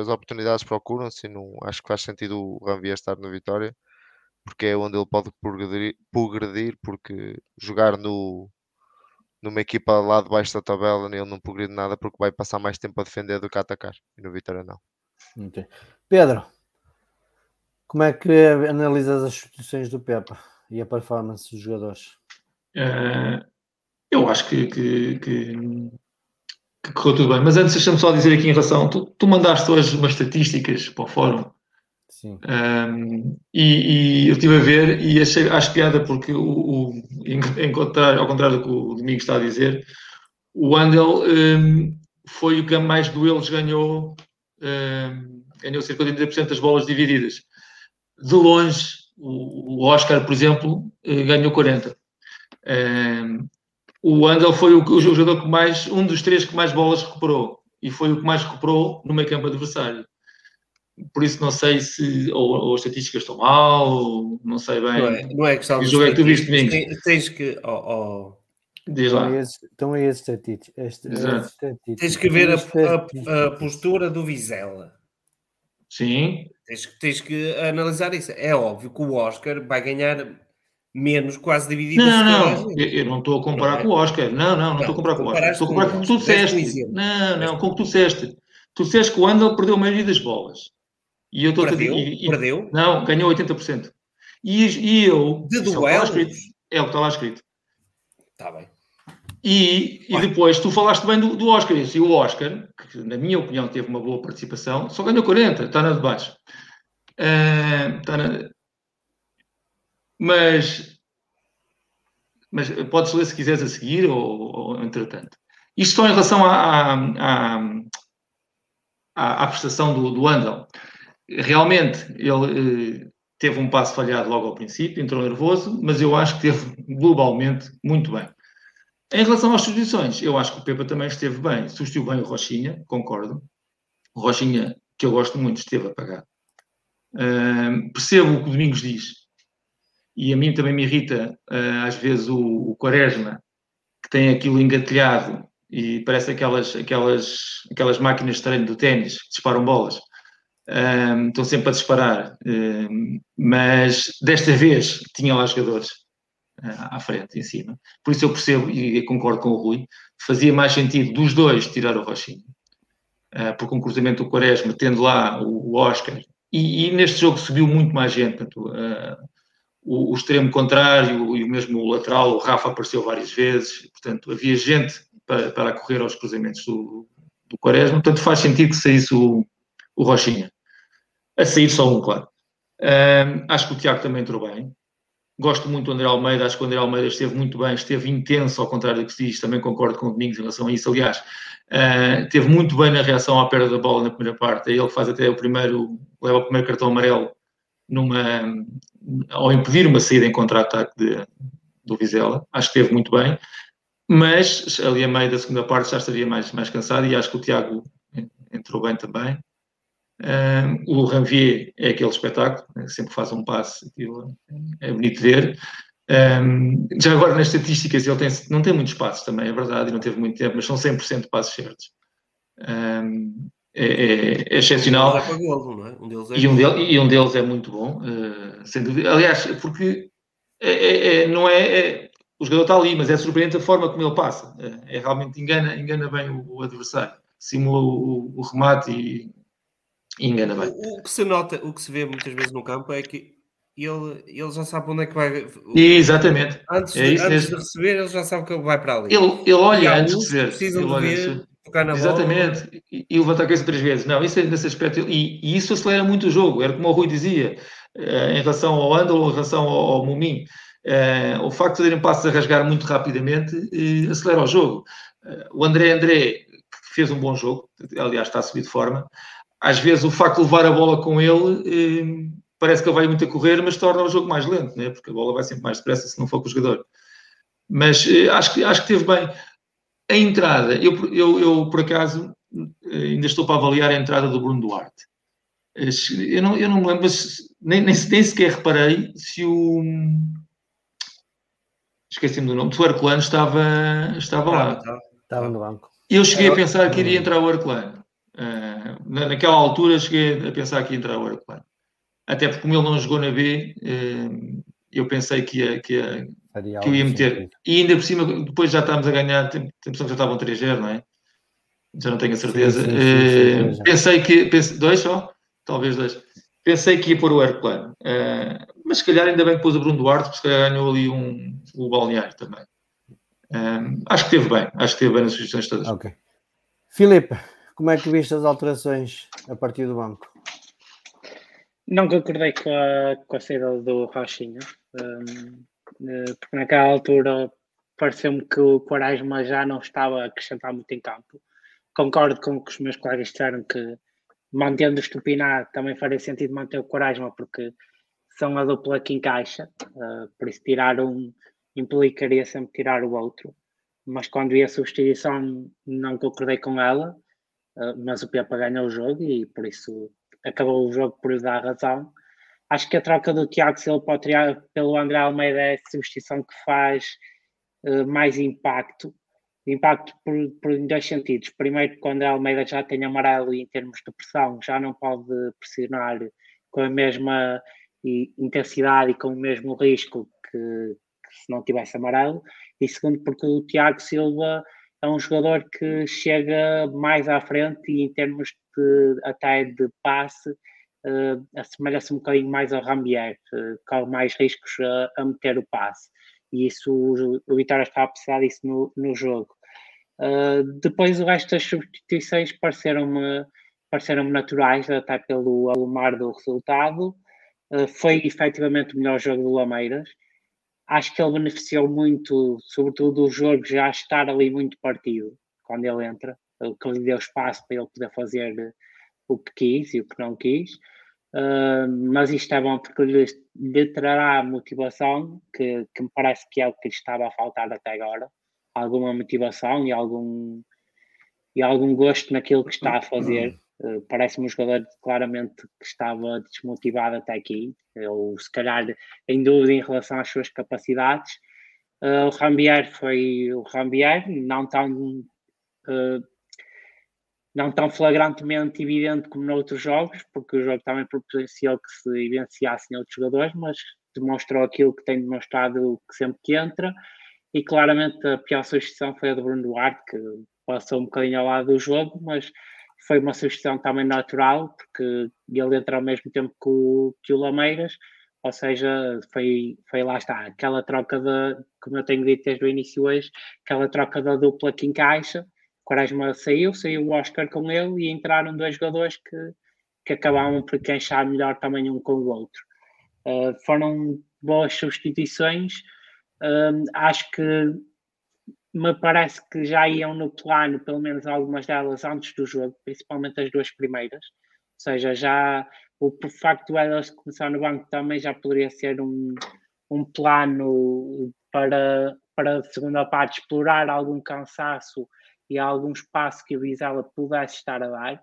as oportunidades procuram-se não, acho que faz sentido o Ranvier estar no Vitória, porque é onde ele pode progredir, progredir porque jogar no, numa equipa lá de baixo da tabela ele não progride nada porque vai passar mais tempo a defender do que a atacar. E no Vitória não. Ok. Pedro, como é que analisas as substituições do Pepa e a performance dos jogadores? Eh, eu acho que, que, que, que correu tudo bem. Mas antes, deixa-me só dizer aqui em relação. Tu, tu mandaste hoje umas estatísticas para o fórum Sim. um, e, e eu estive a ver e achei, acho piada porque o, o, em, em contrário, ao contrário do que o Domingos está a dizer, o Andel um, foi o que mais duelos ganhou, um, ganhou cerca de 80% das bolas divididas. De longe, o, Oscar, por exemplo, eh, ganhou 40%. Um, o Andel foi o, jogador que mais, um dos três que mais bolas recuperou e foi o que mais recuperou no meio campo adversário. Por isso não sei se ou, ou as estatísticas estão mal, ou não sei bem. Não é, não é questão Que jogo é que tu viste, estatísticas. Tens, tens que. oh, oh, Diz lá. Estão aí esses estatísticos. tens que ver a, a- a postura do Vizela. Sim, Tens, que- tens que analisar isso. É óbvio que o Oscar vai ganhar menos, quase dividido. Não, não, a. Eu, eu não estou a comparar Não é? com o Oscar. Não, não, não estou a comparar com o Oscar. Estou a comparar com o que tu disseste. Não, não, com o que tu disseste. Tu disseste que o Andel perdeu a maioria das bolas. E eu estou a Perdeu? e- e- Perdeu? Não, ganhou 80%. E, e eu. De isso o que está lá duelos? escrito. É o que está lá escrito. Está bem. E, e depois tu falaste bem do, do Oscar. E o Oscar, que na minha opinião teve uma boa participação, só ganhou 40, está na de baixo. Ah, está na- Mas, mas podes ler se quiseres a seguir ou, ou entretanto. Isto só em relação à, à, à, à- prestação do, do Andal. Realmente, ele, eh, teve um passo falhado logo ao princípio, entrou nervoso, mas eu acho que teve globalmente muito bem. Em relação às substituições, eu acho que o Pepa também esteve bem, substituiu bem o Rochinha, concordo. O Rochinha, que eu gosto muito, esteve apagado. Uh, percebo o que o Domingos diz, e a mim também me irrita, uh, às vezes, o, o Quaresma, que tem aquilo engatilhado e parece aquelas, aquelas, aquelas máquinas de treino do ténis que disparam bolas. Um, estão sempre a disparar, um, mas desta vez tinha lá jogadores à frente, em cima. Por isso eu percebo e concordo com o Rui, fazia mais sentido dos dois tirar o Rochinho, uh, porque um cruzamento do Quaresma, tendo lá o, Oscar, e, e, neste jogo subiu muito mais gente, portanto, uh, o, o, extremo contrário e o mesmo lateral, o Rafa apareceu várias vezes, portanto, havia gente para, para correr aos cruzamentos do, do Quaresma, portanto faz sentido que saísse o, o Rochinha a sair só um, claro. Um, acho que o Tiago também entrou bem. Gosto muito do André Almeida, acho que o André Almeida esteve muito bem, esteve intenso, ao contrário do que se diz, também concordo com o Domingos em relação a isso. Aliás, uh, esteve muito bem na reação à perda da bola na primeira parte. Ele faz até o primeiro, leva o primeiro cartão amarelo numa, ao impedir uma saída em contra-ataque do Vizela. Acho que esteve muito bem, mas ali a meio da segunda parte já estaria mais, mais cansado e acho que o Tiago entrou bem também. Um, o Ranvier é aquele espetáculo, né, sempre faz um passe, aquilo é bonito ver. Um, já agora nas estatísticas ele tem, não tem muitos passos também, é verdade, e não teve muito tempo, mas são 100% passos certos. Um, é, é, é, excepcional. Um é golo, é? Um deles é e, um del, e um deles é muito bom, uh, sem dúvida. Aliás, porque é, é não é, o jogador está ali, mas é surpreendente a forma como ele passa. É, realmente engana, engana bem o, o adversário. Simula o, o remate e engana bem. O, o, que se nota, o que se vê muitas vezes no campo é que ele, ele já sabe onde é que vai. Exatamente. Antes, é de, antes de receber, ele já sabe que ele vai para ali. Ele, ele olha antes de receber. Ele de ver, tocar na Exatamente. bola. E, e levantar a cabeça três vezes. Não, isso é nesse aspecto. E, e, isso acelera muito o jogo. Era como o Rui dizia, uh, em relação ao Andal, em relação ao, ao Mumin. Uh, o facto de terem passos a rasgar muito rapidamente uh, acelera o jogo. o André André, que fez um bom jogo, aliás, está a subir de forma às vezes o facto de levar a bola com ele eh, parece que ele vai muito a correr, mas torna o jogo mais lento, né? porque a bola vai sempre mais depressa se não for com o jogador. Mas eh, acho, que, acho que teve bem. A entrada, eu, eu, eu por acaso eh, ainda estou para avaliar a entrada do Bruno Duarte. Eu não, eu não me lembro, nem, nem, nem sequer reparei se o. Esqueci-me do nome, o Herculano estava, estava lá. Estava no banco. Eu cheguei a pensar que iria entrar o Herculano. Uh, naquela altura cheguei a pensar que ia entrar o aeroplano. Até porque como ele não jogou na B, uh, eu pensei que ia, que ia, que eu ia meter. E ainda por cima, depois já estávamos a ganhar, tem, tem que já estavam 3-0, não é? Já não tenho a certeza. Sim, sim, sim, uh, pensei que, pense, dois só? Talvez dois. Pensei que ia pôr o aeroplano. mas se calhar ainda bem que pôs o Bruno Duarte, porque se calhar ganhou ali um, o balneário também. acho que teve bem, acho que teve bem nas sugestões todas. Ok. Filipe, como é que viste as alterações a partir do banco? Não concordei com a, com a saída do Rochinha, um, eh, porque naquela altura pareceu-me que o Quaresma já não estava a acrescentar muito em campo. Concordo com o que os meus colegas disseram que mantendo o Estupinar também faria sentido manter o Quaresma, porque são a dupla que encaixa, uh, por isso tirar um implicaria sempre tirar o outro. Mas quando vi a substituição não concordei com ela mas o Pepa ganhou o jogo e por isso acabou o jogo por dar razão. Acho que a troca do Tiago Silva pelo André Almeida é a substituição que faz uh, mais impacto. Impacto por, por dois sentidos. Primeiro, porque o André Almeida já tem amarelo e em termos de pressão já não pode pressionar com a mesma intensidade e com o mesmo risco que, que se não tivesse amarelo. E segundo, porque o Tiago Silva é um jogador que chega mais à frente e em termos de até de passe uh, assemelha-se um bocadinho mais ao Rambier, uh, com mais riscos a, a, meter o passe. E isso o, o Vitória está a precisar disso no, no jogo. Uh, depois o resto das substituições pareceram-me pareceram naturais, até pelo alumar do resultado. Uh, foi efetivamente o melhor jogo do Lameiras acho que ele beneficiou muito, sobretudo o jogo já estar ali muito partido quando ele entra, que lhe deu espaço para ele poder fazer o que quis e o que não quis. uh, mas isto é bom porque lhe, lhe trará motivação, que, que me parece que é o que lhe estava a faltar até agora, alguma motivação e algum, e algum gosto naquilo que está a fazer. Uh, Parece-me um jogador claramente que estava desmotivado até aqui, ou se calhar em dúvida em relação às suas capacidades. Uh, o Rambier foi o Rambier, não tão, uh, não tão flagrantemente evidente como noutros jogos, porque o jogo também proporcionou que se evidenciassem outros jogadores, mas demonstrou aquilo que tem demonstrado que sempre que entra. E claramente a pior substituição foi a de Bruno Duarte, que passou um bocadinho ao lado do jogo, mas foi uma substituição também natural, porque ele entra ao mesmo tempo que o, que o Lameiras, ou seja, foi, foi lá está, aquela troca de, como eu tenho dito desde o início hoje, aquela troca da dupla que encaixa. Quaresma saiu, saiu o Oscar com ele e entraram dois jogadores que, que acabavam por encaixar melhor também um com o outro. Uh, foram boas substituições. Uh, acho que me parece que já iam no plano, pelo menos algumas delas, antes do jogo, principalmente as duas primeiras. Ou seja, já o facto de elas começar no banco também já poderia ser um, um plano para, para a segunda parte explorar algum cansaço e algum espaço que o Vizela pudesse estar a dar.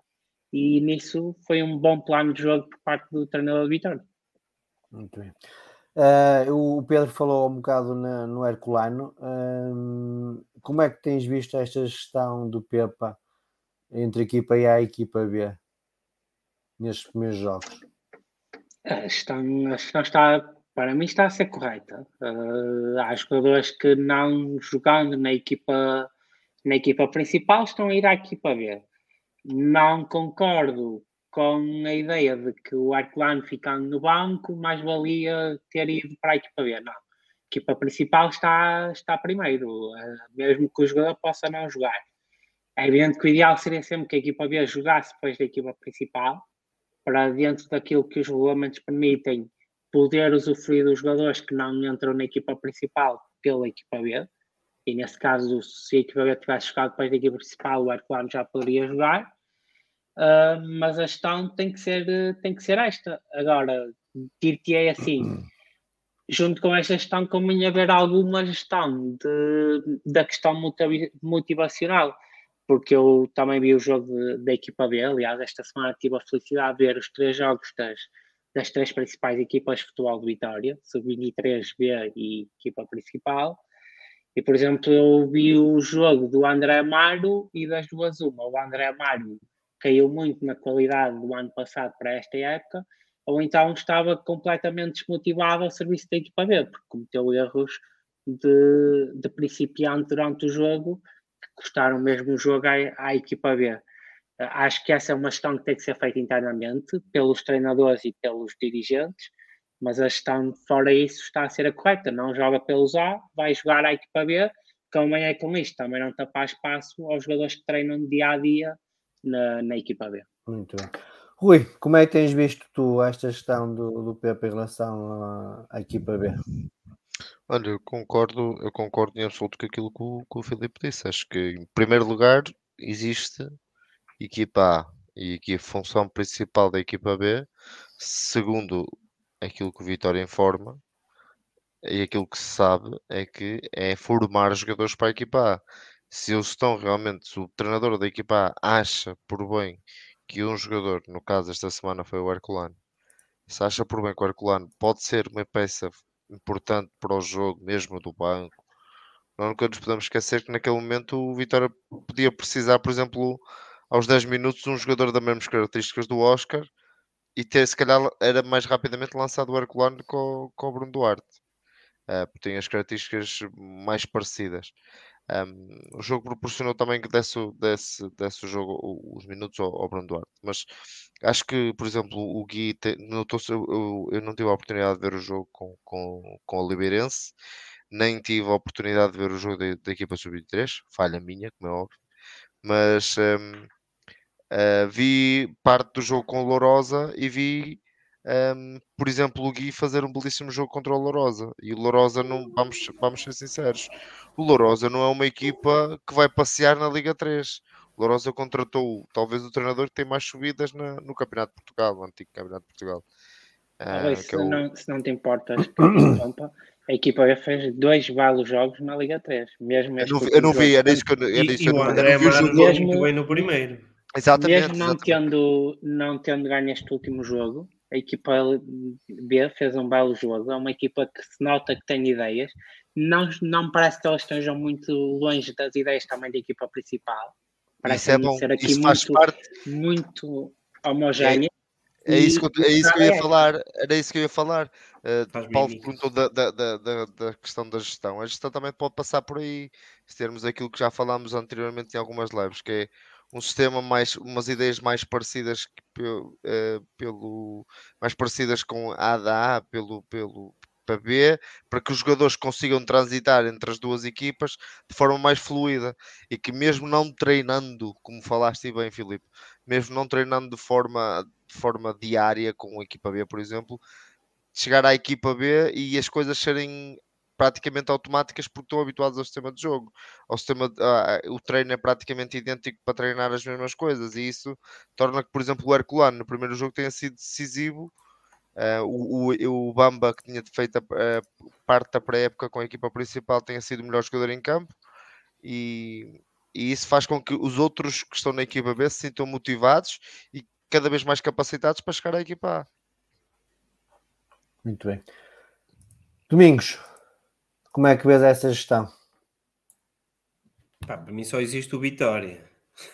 E nisso foi um bom plano de jogo por parte do treinador Vitória. Muito bem. Uh, o Pedro falou um bocado na, no Herculano. Uh, como é que tens visto esta gestão do Pepa entre a equipa A e a equipa B nestes primeiros jogos? A gestão, a gestão está, para mim, está a ser correta. Uh, há jogadores que não jogando na equipa, na equipa principal estão a ir à equipa B. Não concordo com a ideia de que o Herculano ficando no banco mais valia ter ido para a equipa B. Não. A equipa principal está, está primeiro, eh, mesmo que o jogador possa não jogar. É evidente que o ideal seria sempre que a equipa B jogasse depois da equipa principal, para dentro daquilo que os regulamentos permitem, poder usufruir dos jogadores que não entram na equipa principal pela equipa B. E nesse caso, se a equipa B tivesse jogado depois da equipa principal, o Herculano já poderia jogar Uh, mas a gestão tem que ser, tem que ser esta. Agora, dir-te-é assim, junto com esta gestão, convinha haver alguma gestão de, da questão motivacional, porque eu também vi o jogo da equipa B, aliás, esta semana tive a felicidade de ver os três jogos das, das três principais equipas de futebol de Vitória, sub-23, B e equipa principal. E, por exemplo, eu vi o jogo do André Amaro e das duas uma. O André Amaro caiu muito na qualidade do ano passado para esta época, ou então estava completamente desmotivado ao serviço da equipa B, porque cometeu erros de, de principiante durante o jogo que custaram mesmo o jogo à, à equipa B. Acho que essa é uma gestão que tem que ser feita internamente pelos treinadores e pelos dirigentes, mas a gestão fora isso está a ser a correta. Não joga pelos A, vai jogar à equipa B, também é com isto, também não tapar espaço aos jogadores que treinam dia a dia na, na equipa B. Muito bem. Rui, como é que tens visto tu esta gestão do, do Pepe em relação à, à equipa B? Olha, eu concordo, eu concordo em absoluto com aquilo que o, que o Filipe disse. Acho que, em primeiro lugar, existe equipa A e aqui a função principal da equipa B, segundo aquilo que o Vitória informa e aquilo que se sabe, é que é formar jogadores para a equipa A se eles estão realmente, se o treinador da equipa acha por bem que um jogador, no caso esta semana foi o Herculano, se acha por bem que o Herculano pode ser uma peça importante para o jogo, mesmo do banco, não nunca nos podemos esquecer que naquele momento o Vitória podia precisar, por exemplo, aos 10 minutos, um jogador das mesmas características do Oscar e ter, se calhar, era mais rapidamente lançado o Herculano com, com o Bruno Duarte. Uh, tem as características mais parecidas. Um, o jogo proporcionou também que desse, desse, desse o jogo os minutos ao, ao Bruno Duarte, mas acho que, por exemplo, o Gui te, notou eu, eu, não tive a oportunidade de ver o jogo com, com, com a Liberense, nem tive a oportunidade de ver o jogo da, da equipa sub-23, falha minha, como é óbvio, mas um, uh, ah, vi parte do jogo com o Lourosa e vi um, por exemplo, o Gui fazer um belíssimo jogo contra o Lourosa. E o Lourosa, não, vamos, vamos ser sinceros, o Lourosa não é uma equipa que vai passear na Liga 3. Lourosa contratou talvez o treinador que tem mais subidas na, no Campeonato de Portugal, no antigo Campeonato de Portugal. Uh, se, é o... não, se, não, te importas, a equipa fez dois belos jogos na Liga 3. Mesmo eu, não, eu não vi, era isso que eu, era isso e, eu, o André eu não vi mesmo, muito bem no primeiro. Exatamente. Mesmo não, exatamente. Tendo, não tendo ganho este último jogo, a equipa B fez um belo jogo. É uma equipa que se nota que tem ideias. Não, não parece que elas estejam muito longe das ideias também da equipa principal. Parece é bom. ser aqui isso muito, parte... muito homogénea. É, é, isso que, eu, é isso que eu ia falar. Era isso que eu ia falar. Uh, Paulo perguntou da, da, da, da, questão da gestão. A gestão também pode passar por aí. Se termos aquilo que já falámos anteriormente em algumas lives, que é um sistema mais, umas ideias mais parecidas pelo, uh, pelo mais parecidas com a da A pelo, pelo para B, para que os jogadores consigam transitar entre as duas equipas de forma mais fluida e que mesmo não treinando, como falaste bem, Filipe, mesmo não treinando de forma, de forma diária com a equipa B, por exemplo, chegar à equipa B e as coisas serem praticamente automáticas porque estão habituados ao sistema de jogo. Ao sistema, uh, o treino é praticamente idêntico para treinar as mesmas coisas e isso torna que, por exemplo, o Herculano no primeiro jogo tenha sido decisivo. Uh, o, o, o, Bamba, que tinha feito a, a parte da pré-época com a equipa principal, tenha sido o melhor jogador em campo e, e isso faz com que os outros que estão na equipa B se sintam motivados e cada vez mais capacitados para chegar à equipa A. Muito bem. Domingos, como é que vês essa gestão? Pá, para mim só existe o Vitória.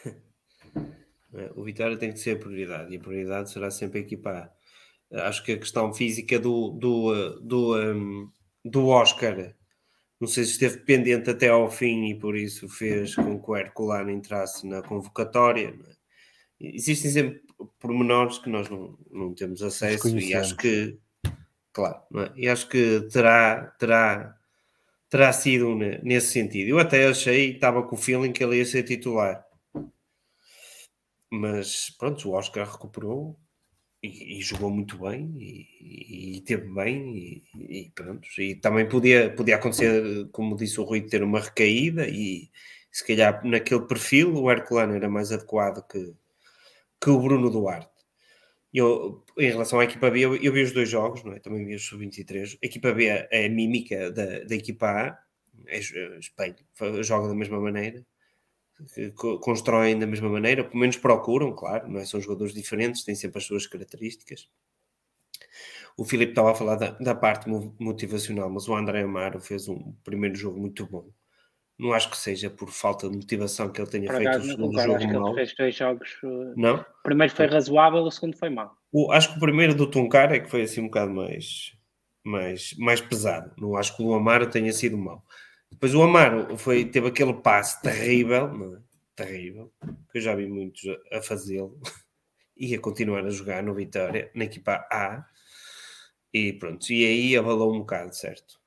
o Vitória tem que ser a prioridade e a prioridade será sempre a equipa A. Acho que a questão física do, do, do, um, do Oscar não sei se esteve pendente até ao fim e por isso fez com que o Herculano entrasse na convocatória. É? Existem sempre pormenores que nós não, não temos acesso e acho que, claro, é? e acho que terá, terá terá sido nesse sentido. Eu até achei, estava com o feeling que ele ia ser titular. Mas pronto, o Oscar recuperou e, e jogou muito bem e, e teve bem e, e, pronto. E também podia, podia acontecer, como disse o Rui, ter uma recaída e se calhar naquele perfil o Herculano era mais adequado que, que o Bruno Duarte. Eu, em relação à equipa B, eu, eu vi os dois jogos, não é? também vi os sub-23. A equipa B é a mímica da, da equipa A, é, é espelho, joga da mesma maneira, constroem da mesma maneira, pelo menos procuram, claro, não é? são jogadores diferentes, têm sempre as suas características. O Filipe estava a falar da, da parte motivacional, mas o André Amaro fez um primeiro jogo muito bom não acho que seja por falta de motivação que ele tenha por feito acaso, o segundo jogo acho mal. Que ele fez dois jogos. Uh, não? O primeiro foi razoável, o segundo foi mal. O, acho que o primeiro do Tuncar é que foi assim um bocado mais, mais, mais pesado. Não acho que o Amaro tenha sido mau. Depois o Amaro foi, teve aquele passe terrível, é? terrível, que eu já vi muitos a, a fazê-lo e a continuar a jogar no Vitória, na equipa A. E pronto, e aí abalou um bocado, certo?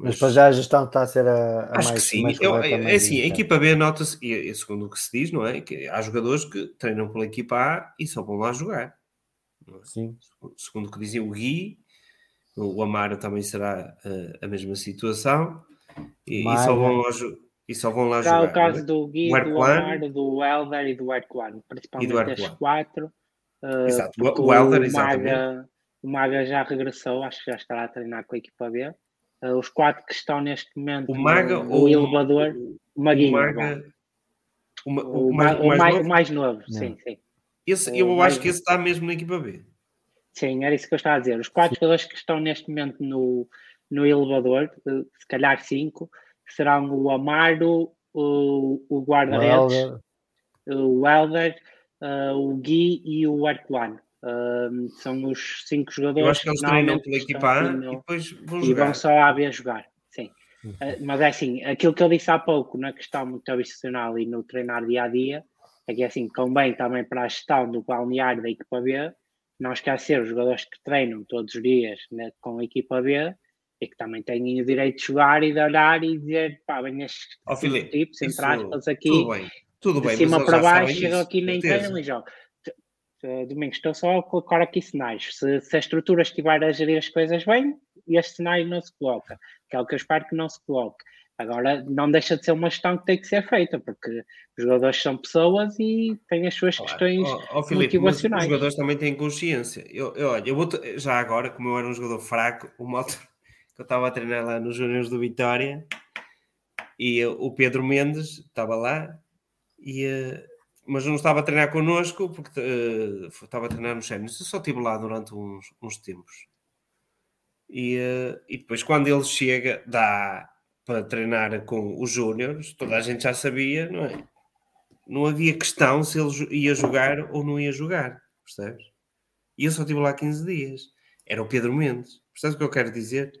Mas, para já a gestão está a ser a, a acho mais, que sim. mais Eu, é, é assim, a equipa B nota-se, e, segundo o que se diz, não é? Que há jogadores que treinam pela equipa A e só vão lá jogar. É? Sim. Segundo o que dizia o Gui, o Amaro também será a, a mesma situação e, e, só vão lá, e só vão lá jogar. o caso é? do Gui, do Amaro, do Helder e do Erquan, principalmente estes quatro. Uh, Exato, o Helder, o Maga, o Maga já regressou, acho que já estará a treinar com a equipa B. Uh, os quatro que estão neste momento o Maga no, no elevador, o Maguinho. O, Maga, o, o, o, mais, o, mais, mais, novo? mais novo, sim, sim. Esse, eu acho que esse está mesmo na equipa B. Sim, era isso que eu estava a dizer. Os quatro jogadores que estão neste momento no, no elevador, se calhar cinco, serão o Amaro, o, o guarda-redes, o Helder, uh, o Gui e o Arcoano. São os cinco jogadores. Eu acho que eles treinam pela equipa A e depois vão jogar. E vão só a B jogar, sim. Uh, mas é assim, aquilo que eu disse há pouco na questão motivacional e no treinar dia a dia, é que é assim, convém também para a gestão do balneário da equipa B, não esquecer os jogadores que treinam todos os dias né, com a equipa B e que também têm o direito de jogar e de olhar e dizer, pá, estes oh, tipos, entre aspas, aqui, tudo bem, tudo bem, de cima para baixo, chegam aqui nem treinam e jogam. Uh, Domingos, estou só a colocar aqui cenários. Se, se a estrutura estiver a gerir as coisas bem, este cenário não se coloca, que é o que eu espero que não se coloque. Agora, não deixa de ser uma gestão que tem que ser feita, porque os jogadores são pessoas e têm as suas Claro. questões ó, Filipe, mas os motivacionais. jogadores também têm consciência. Eu, eu, olha, eu vou já agora, como eu era um jogador fraco, uma altura que eu estava a treinar lá nos Júniors do Vitória e eu- o Pedro Mendes estava lá, e, eh, mas não estava a treinar connosco porque eh, estava a treinar nos Sénios. Eu só estive lá durante uns, uns tempos. E, eh, e depois, quando ele chega, dá para treinar com os Júniors, toda a gente já sabia, não é? não havia questão se ele ia jogar ou não ia jogar, percebes? E eu só estive lá 15 dias. Era o Pedro Mendes. Percebes o que eu quero dizer?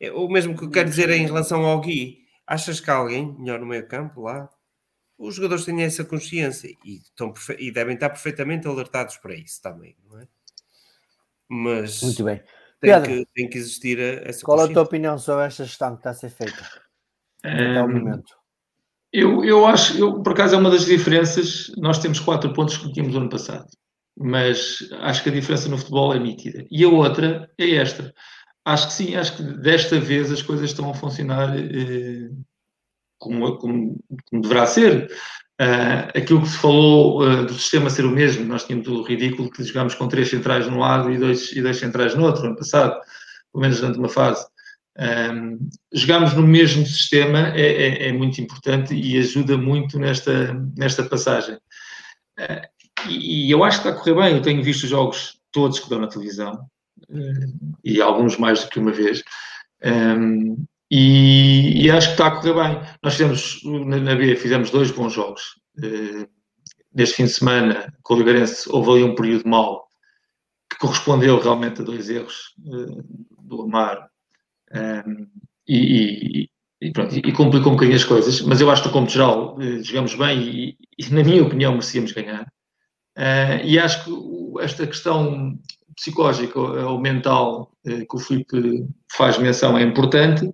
É o mesmo que eu quero dizer em relação ao Gui. Achas que há alguém melhor no meio campo lá? Os jogadores têm essa consciência e, estão e devem estar perfeitamente alertados para isso também, não é? Mas Muito bem. tem, Pedro, que, tem que existir a- essa qual a tua opinião sobre esta gestão que está a ser feita até ao Hum, momento? Eu, eu acho, eu, por acaso é uma das diferenças. Nós temos quatro pontos que tínhamos no ano passado, mas acho que a diferença no futebol é nítida. E a outra é esta. Acho que sim, acho que desta vez as coisas estão a funcionar eh, como, como, como deverá ser. Ah, aquilo que se falou ah, do sistema ser o mesmo, nós tínhamos o ridículo que jogámos com três centrais num lado e dois, e dois centrais no outro, ano passado, pelo menos durante uma fase. Um, jogarmos no mesmo sistema é, é- é muito importante e ajuda muito nesta, nesta passagem. Uh, e, e eu acho que está a correr bem. Eu tenho visto os jogos todos que dão na televisão uh, e alguns mais do que uma vez. Um, e, e acho que está a correr bem. Nós fizemos, na, B, fizemos dois bons jogos. Uh, neste fim de semana, com o Oliveirense, houve ali um período mau que correspondeu realmente a dois erros uh, do Amaro um, e, e, e, pronto, e complicou um bocadinho as coisas, mas eu acho que, como geral, eh, jogamos bem e, na minha opinião, merecíamos ganhar. E acho que esta questão psicológica ou mental eh, que o Filipe faz menção é importante,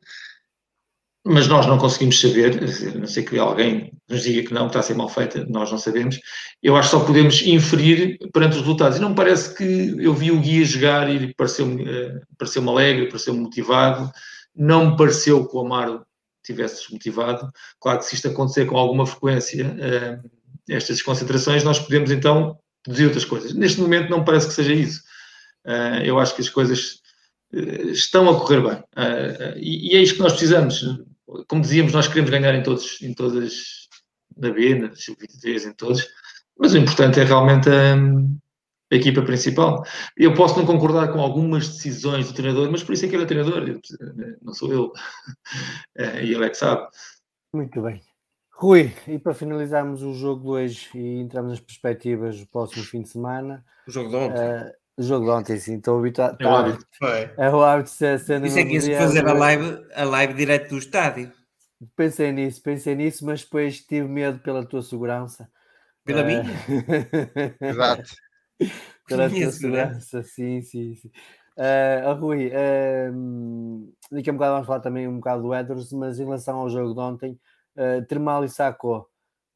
mas nós não conseguimos saber, dizer, não sei que alguém nos diga que não, que está a ser mal feita, nós não sabemos. Eu acho que só podemos inferir perante os resultados. E não me parece que eu vi o Guia jogar e pareceu-me eh, pareceu alegre, pareceu-me motivado. Não me pareceu que o Amaro tivesse desmotivado. Claro que se isto acontecer com alguma frequência, eh, estas desconcentrações, nós podemos então deduzir outras coisas. Neste momento não me parece que seja isso. Eh, eu acho que as coisas estão a correr bem. E é isto que nós precisamos. Como dizíamos, nós queremos ganhar em todos, em todas, na B, na sub-23, em todos, mas o importante é realmente a, a equipa principal. Eu posso não concordar com algumas decisões do treinador, mas por isso é que ele é treinador, eu, não sou eu. Eh, E ele é que sabe. Muito bem. Rui, e para finalizarmos o jogo de hoje e entrarmos nas perspectivas do próximo fim de semana, O jogo de ontem. eh, o jogo de ontem, sim, estou habituado. É o hábito. Foi. É o hábito de ser sendo Isso é que ia fazer a live, a live direto do estádio. Pensei nisso, pensei nisso, mas depois tive medo pela tua segurança. Pela Eh, minha? Exato. pela Minha tua segurança, sim, sim, sim. Oh, Rui, eh, daqui a um bocado vamos falar também um bocado do Edwards, mas em relação ao jogo de ontem, eh, Termal e Sacco.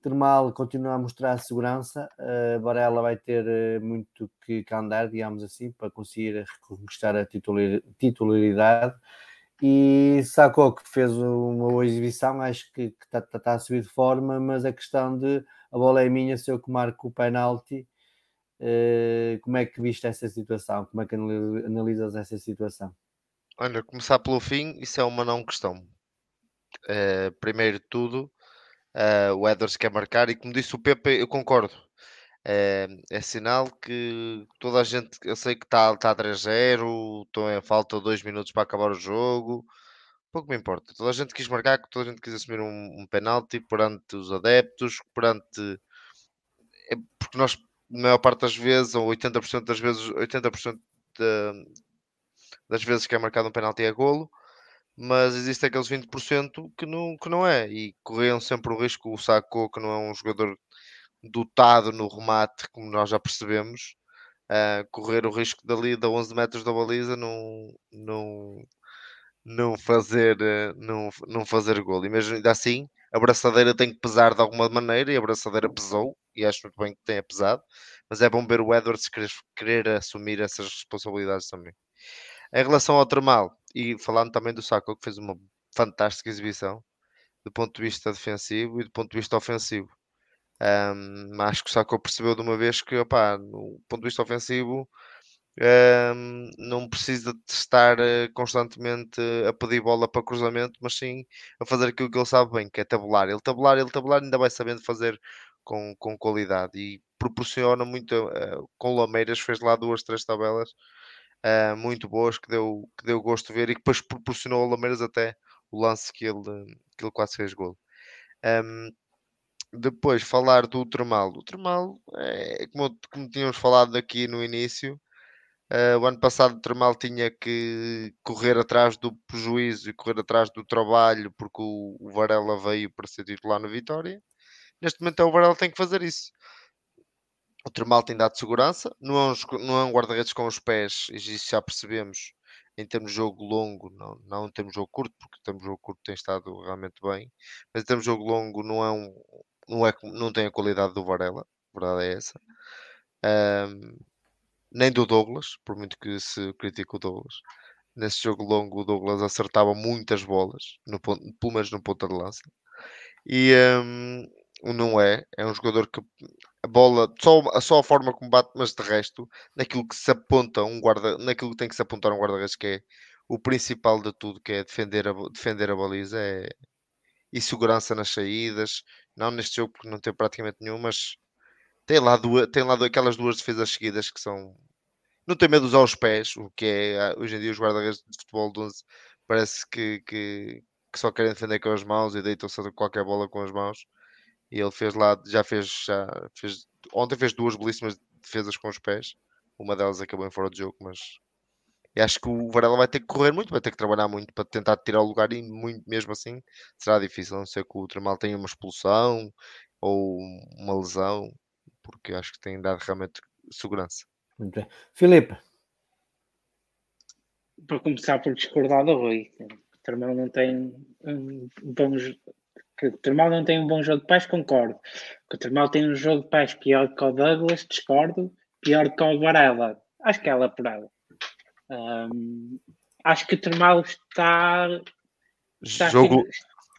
Termal continua a mostrar segurança, eh, Varela vai ter eh, muito que, andar, digamos assim, para conseguir reconquistar a titular- titularidade. E Sacco que fez uma boa exibição, acho que está a subir de forma, mas a questão de a bola é minha, se eu que marco o penalti, eh, como é que viste essa situação? Como é que anali- analisas essa situação? Olha, começar pelo fim, isso é uma não questão. Primeiro de tudo, eh, o Edwards quer marcar e como disse o Pepe, eu concordo. Eh, é sinal que toda a gente, eu sei que está tá a 3-0, então é, falta 2 minutos para acabar o jogo, pouco me importa. Toda a gente quis marcar, toda a gente quis assumir um, um penalti perante os adeptos, perante. é porque nós, na maior parte das vezes, ou 80% das vezes, 80% da- das vezes que é marcado um penalti é golo, mas existem aqueles 20% que não, que não é, e corriam sempre o risco, o Sacco, que não é um jogador dotado no remate, como nós já percebemos, ah, correr o risco dali, da 11 metros da baliza, não, não, não fazer, eh, não, não fazer golo. E mesmo ainda assim, a braçadeira tem que pesar de alguma maneira, e a braçadeira pesou, e acho muito bem que tenha pesado, mas é bom ver o Edwards querer, querer assumir essas responsabilidades também. Em relação ao Tremal, e falando também do Sacco, que fez uma fantástica exibição, do ponto de vista defensivo e do ponto de vista ofensivo. Um, acho que o Sacco percebeu de uma vez que, opá, no ponto de vista ofensivo, um, não precisa de estar uh, constantemente a pedir bola para cruzamento, mas sim a fazer aquilo que ele sabe bem, que é tabular. Ele tabular, ele tabular, ainda vai sabendo fazer com, com qualidade e proporciona muito. Uh, com Lameiras fez lá duas, três tabelas uh, muito boas que deu, que deu gosto de ver e que depois proporcionou ao Lameiras até o lance que ele, que ele quase fez gol. Um, depois falar do Tremal. O Tremal, é, como, como tínhamos falado aqui no início, uh, o ano passado o Tremal tinha que correr atrás do prejuízo e correr atrás do trabalho porque o, o Varela veio para ser titular no Vitória. Neste momento é o Varela tem que fazer isso. O Tremal tem dado segurança, não é um, não é um guarda-redes com os pés, e isso já percebemos em termos de jogo longo, não, não em termos de jogo curto, porque em termos de jogo curto tem estado realmente bem, mas em termos de jogo longo não é um, não, é, não tem a qualidade do Varela, a verdade é essa. Um, nem do Douglas, por muito que se critique o Douglas. Nesse jogo longo, o Douglas acertava muitas bolas, no, pelo menos no ponta de lança. E um, não é, é um jogador que a bola, só, só a forma como bate, mas de resto, naquilo que se aponta um guarda, naquilo que tem que se apontar um guarda-redes, que é o principal de tudo, que é defender a, defender a baliza, é, e segurança nas saídas. Não neste jogo, porque não tem praticamente nenhum, mas tem lá, duas, tem lá aquelas duas defesas seguidas que são. Não tem medo de usar os pés, o que é ah, hoje em dia os guarda-redes de futebol de 11 parece que, que, que, só querem defender com as mãos e deitam-se qualquer bola com as mãos. E ele fez lá, já fez, já fez, ontem fez duas belíssimas defesas com os pés. Uma delas acabou em fora de jogo, mas e acho que o Varela vai ter que correr muito, vai ter que trabalhar muito para tentar tirar o lugar e muito mesmo assim será difícil, a não ser que o Tramal tenha uma expulsão ou uma lesão, porque acho que tem dado realmente segurança. Muito bem. Filipe. Para começar por discordar do Rui, o Tramal não tem um bom que o Termal não tem um bom jogo de paz, concordo. Que o Termal tem um jogo de paz pior que o Douglas, discordo. Pior que o Varela, acho que ela por ela. Um, acho que o Termal está. está jogo,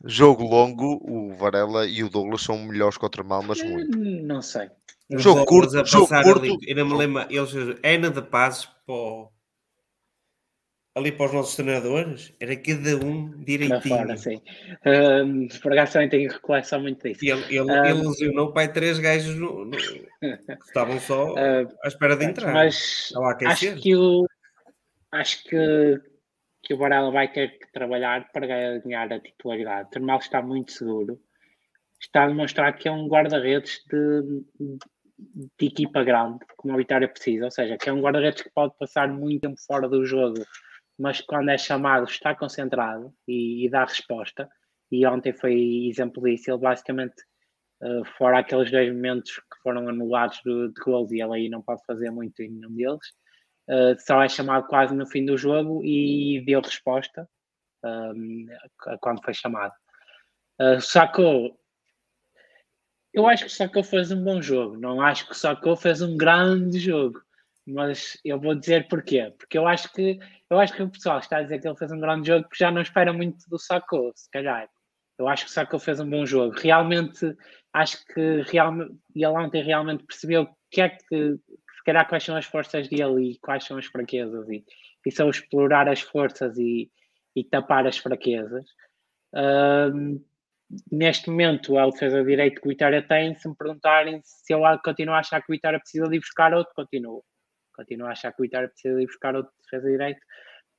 jogo longo, o Varela e o Douglas são melhores que o Termal, mas eh, muito. Não sei. Jogo curto, jogo curto. Ainda me lembro, eles, Ana de Paz para ali para os nossos treinadores, era cada um direitinho. Fora, sim. Um, acaso também tenho recollecção muito disso. E ele, ele, um, ele lesionou pai três gajos no, no, que estavam só uh, à espera de entrar. Mas acho que o acho que, que o Varela vai ter que trabalhar para ganhar a titularidade. O Termal está muito seguro. Está a demonstrar que é um guarda-redes de, de equipa grande, como a Vitória precisa, ou seja, que é um guarda-redes que pode passar muito tempo fora do jogo mas quando é chamado está concentrado e, e dá resposta. E ontem foi exemplo disso. Ele basicamente, uh, fora aqueles dois momentos que foram anulados de, de gols e ele aí não pode fazer muito em nenhum deles, uh, só é chamado quase no fim do jogo e deu resposta um, ehm, quando foi chamado. Uh, Sacou, eu acho que o Sacou fez um bom jogo, não acho que o Sacou fez um grande jogo mas eu vou dizer porquê. Porque eu acho que eu acho que o pessoal está a dizer que ele fez um grande jogo porque já não espera muito do Sacco, se calhar. Eu acho que o Sacco fez um bom jogo. Realmente, acho que realmente, ele ontem realmente percebeu que é que, se calhar, quais são as forças dele e quais são as fraquezas. E, e são explorar as forças e, e tapar as fraquezas. Um, neste momento, a defesa de direito que o Vitória tem, se me perguntarem se eu continuo a achar que o Vitória precisa de buscar outro, continuo continuo a achar que o Vitória precisa ir buscar outro defesa direito,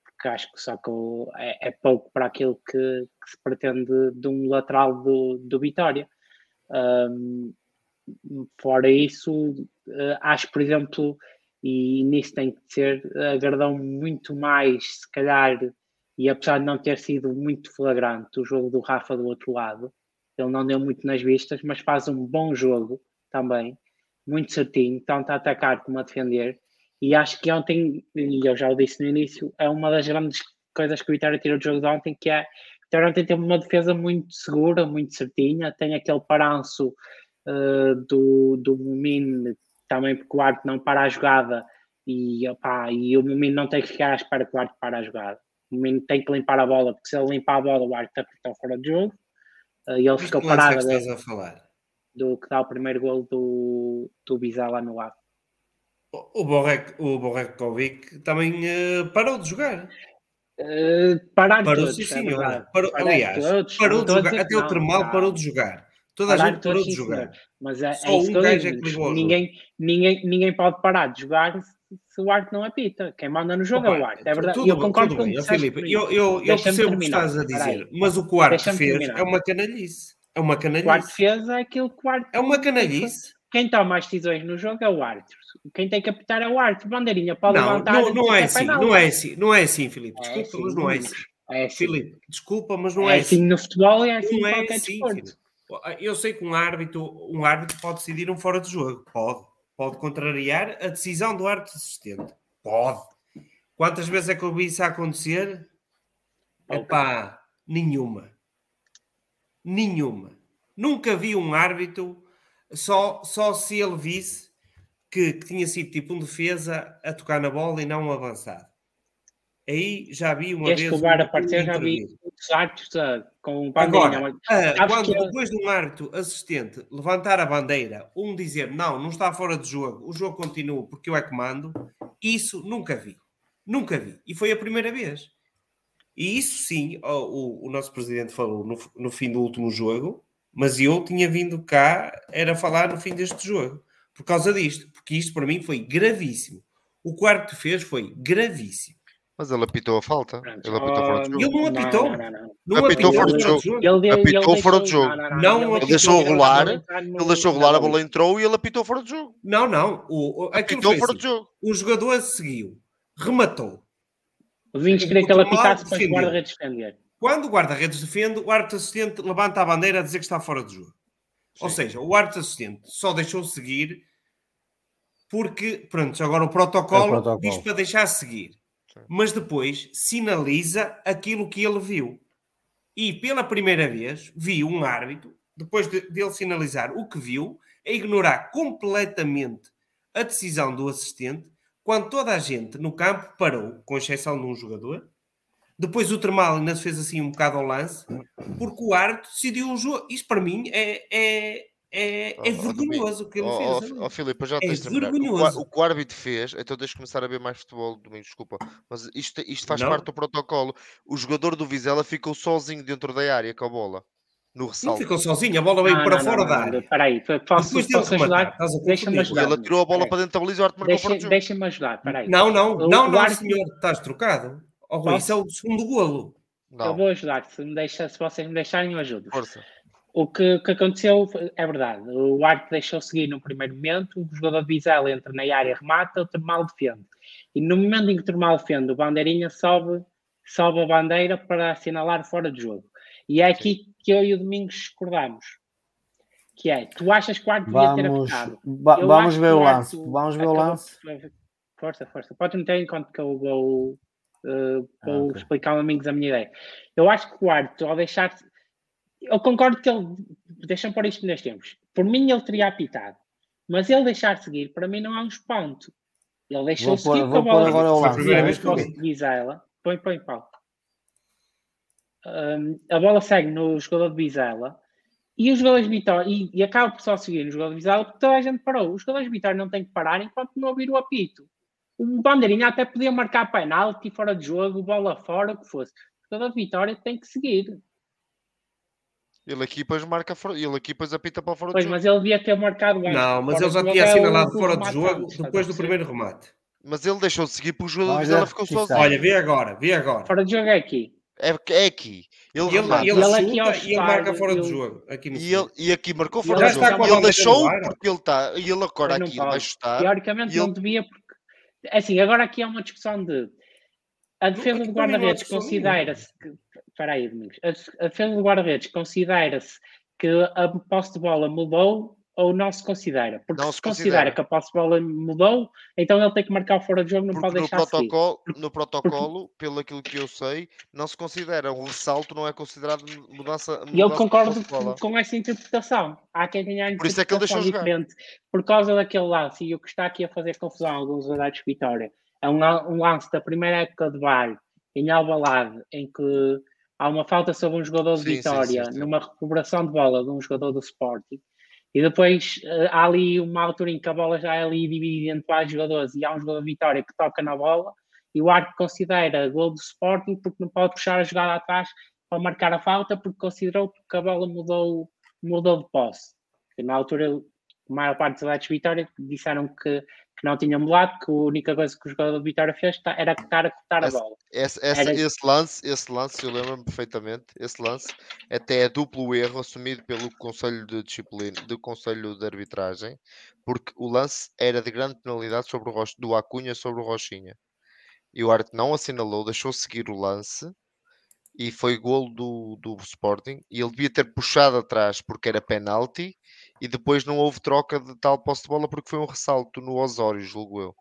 porque acho que só que é, é pouco para aquilo que, que, se pretende de um lateral do, do Vitória. Um, fora isso, uh, acho, por exemplo, e nisso tem que ser, agradou muito mais, se calhar, e apesar de não ter sido muito flagrante o jogo do Rafa do outro lado, ele não deu muito nas vistas, mas faz um bom jogo também, muito certinho, tanto a atacar como a defender, e acho que ontem, e eu já o disse no início, é uma das grandes coisas que o Vitória tirou do jogo de ontem, que é o Vitória ontem teve uma defesa muito segura, muito certinha, tem aquele paranço uh, do, do Mumin, também porque o Arte não para a jogada e, opa, e o Mumin não tem que ficar à espera que o Arte para a jogada. O Mumin tem que limpar a bola, porque se ele limpar a bola, o Arte está fora de jogo. Uh, e ele Mas ficou é parado que estás a falar? do que dá o primeiro gol do, do Bizala no ar. O o Borrek, o Borrekovic também eh, parou de jogar. Uh, parar Parou, todos, sim, é senhor. verdade. Parou, Parar aliás, todos, parou não de a jogar. dizer Até que o não, Termal não. parou de jogar. Toda a Parar gente parou todos, de jogar. Mas é, Só é isso um gajo é que ligou ninguém, ninguém, ninguém pode parar de jogar se, o arte não apita. Quem manda no jogo é o Opa, arte. É verdade. tudo eu concordo com o bem, Filipe. Eu, eu, eu percebo o que estás a dizer, mas o que o Arte fez terminar. é uma canalhice. É uma O arte canalhice. fez é aquilo que o arte. É uma canalhice. Quem toma as decisões no jogo é o árbitro. Quem tem que apitar é o árbitro. Bandeirinha pode Não, levantar. não, não é que assim, penal. não é assim, não é assim, Filipe. É Desculpa, assim, mas não é Domingos. assim. É assim. Filipe, desculpa, mas não é é assim assim. no futebol e é assim Não em é qualquer assim, desporto. Filipe. Eu sei que um árbitro, um árbitro pode decidir um fora de jogo. Pode. Pode contrariar a decisão do árbitro assistente. Pode. Quantas vezes é que eu vi isso acontecer? Epá, nenhuma. Nenhuma. Nunca vi um árbitro só, só se ele visse que, que tinha sido tipo um defesa a tocar na bola e não um avançado. Aí já vi uma Desde vez. um- apareceu, já vi muitos árbitros ah, com bandeirinha. Agora, mas- ah, quando que eu- depois de um árbitro assistente levantar a bandeira, um dizer não, não está fora de jogo, o jogo continua porque eu é que mando, isso nunca vi. Nunca vi. E foi a primeira vez. E isso sim, o, o- o nosso presidente falou no, no fim do último jogo, mas eu tinha vindo cá, era falar no fim deste jogo. Por causa disto. Porque isto para mim foi gravíssimo. O que o árbitro fez foi gravíssimo. Mas ele apitou a falta. Ele apitou fora Ah, jogo. Ele não apitou. Não, não, não. Não Apitou fora Ele- jogo. Ele, Apitou fora deixou- jogo. Não Ele deixou a rolar, Ele deixou rolar, a bola. entrou e ele apitou fora de jogo. Não, não. O, Apitou fora assim. de jogo. O jogador seguiu, rematou. Vinhos queria que ele apitasse para o guarda-redes defender. Quando o guarda-redes defende, o árbitro assistente levanta a bandeira a dizer que está fora de jogo. Ou seja, o árbitro assistente só deixou seguir porque, pronto, agora o protocolo, É o protocolo. diz para deixar seguir. Mas depois sinaliza aquilo que ele viu. E pela primeira vez vi um árbitro, depois de, dele sinalizar o que viu, a ignorar completamente a decisão do assistente, quando toda a gente no campo parou, com exceção de um jogador. Depois o Termal ainda se fez assim um bocado ao lance, porque o árbitro decidiu o jogo. Isto para mim é, é, é, é Oh, oh, vergonhoso o que ele Ó fez. oh, Filipe, já É tens de terminar. O, que o vergonhoso. o que o árbitro fez, então deixa começar a ver mais futebol domingo, desculpa. Mas isto, isto faz Não. parte do protocolo. O jogador do Vizela ficou sozinho dentro da área com a bola. No Não ficou sozinho, a bola veio Não, para não, fora não, da área. Espera aí, posso, posso ajudar? Deixa-me ajudar. ele atirou a bola para dentro da baliza e o árbitro marcou Deixa- jogo. Deixa-me ajudar, espera aí. Não, não, O- não, o não, senhor, estás trocado. Oh, Rui, isso é o segundo golo. Eu Não, vou ajudar, se, me deixa, se vocês me deixarem, eu ajudo. força. O que, que aconteceu é verdade. O árbitro deixou seguir no primeiro momento, o jogador de Vizela entra na área, remata, o Termal defende. E no momento em que o Termal defende, o Bandeirinha sobe, sobe a bandeira para assinalar fora de jogo. E é aqui que eu e o Domingos discordamos. Que é, tu achas que o árbitro devia ter apitado? va- Eu vamos ver o lance. Vamos ver o lance. Força, força. Pode meter enquanto que eu vou, uh, vou Ah, ok. explicar aos amigos a minha ideia. Eu acho que o árbitro, ao deixar. Eu concordo que ele. Deixa-me pôr isto neste tempos. Por mim, ele teria apitado. Mas ele deixar seguir, para mim, não é um espanto. Ele deixou pôr- seguir com a bola. agora o Foi a lance. primeira vez que eu. Põe, põe, Paulo. Hum, a bola segue no jogador de Bizela e os jogadores de Vitória e, e acaba por só seguir no jogador de Bizela porque toda a gente parou. Os jogadores de Vitória não têm que parar enquanto não ouvir o apito. O Bandeirinha até podia marcar penalti fora de jogo, bola fora, o que fosse. De Vitória tem que seguir. Ele aqui depois marca fora. Ele aqui depois apita para fora de Pois, jogo. mas ele devia ter marcado antes. Não, mas Fora ele já jogo tinha é assinalado do fora de remate jogo depois do primeiro remate. Mas ele deixou de seguir porque o jogador do Vizela ver ficou sozinho. sai. Olha, vê agora, vê agora. Fora de jogo é aqui. É, é aqui. Ele E ele, remata. ele Ele chuta aqui e ele marca fora ele- de jogo. Aqui no E, ele, e aqui marcou fora está jogo. E ele deixou porque ele está. E ele agora Mas não aqui vai chutar. Teoricamente não devia, porque. É Assim, agora aqui há uma discussão de. A defesa do para guarda-redes considera-se. Espera aí, Domingos. A defesa do guarda-redes considera-se que a posse de bola mudou ou não se considera? Porque Não se se considera considera. que a posse de bola mudou, então ele tem que marcar fora de jogo, não Porque pode no deixar seguir. protocolo, no protocolo, pelo aquilo que eu sei, não se considera. Um ressalto não é considerado mudança. E eu mudança de concordo com essa interpretação. Há quem tenha a Por isso é que ele deixou interpretação jogar. diferente. Por causa daquele lance, e o que está aqui a fazer confusão a alguns adeptos de Vitória, é um, um lance da primeira época de VAR em Albalade, em que há uma falta sobre um jogador de sim, Vitória, sim, sim. numa recuperação de bola de um jogador do Sporting, e depois eh, há ali uma altura em que a bola já é ali dividida entre vários jogadores e há um jogador de Vitória que toca na bola e o árbitro considera gol do Sporting porque não pode puxar a jogada atrás para marcar a falta porque considerou que a bola mudou, mudou de posse. Na altura a maior parte dos adeptos de Vitória disseram que, que não tinham mudado, que a única coisa que o jogador de Vitória fez ta- era estar a cortar a bola. Esse, Era- esse lance, esse lance, eu lembro-me perfeitamente, esse lance até é duplo erro assumido pelo Conselho de Disciplina, do Conselho de Arbitragem, porque o lance era de grande penalidade sobre o do Acunha sobre o Rochinha. E o árbitro não assinalou, deixou seguir o lance e foi golo do, do Sporting. E ele devia ter puxado atrás porque era penalti e depois não houve troca de tal posse de bola porque foi um ressalto no Osório, julgo eu.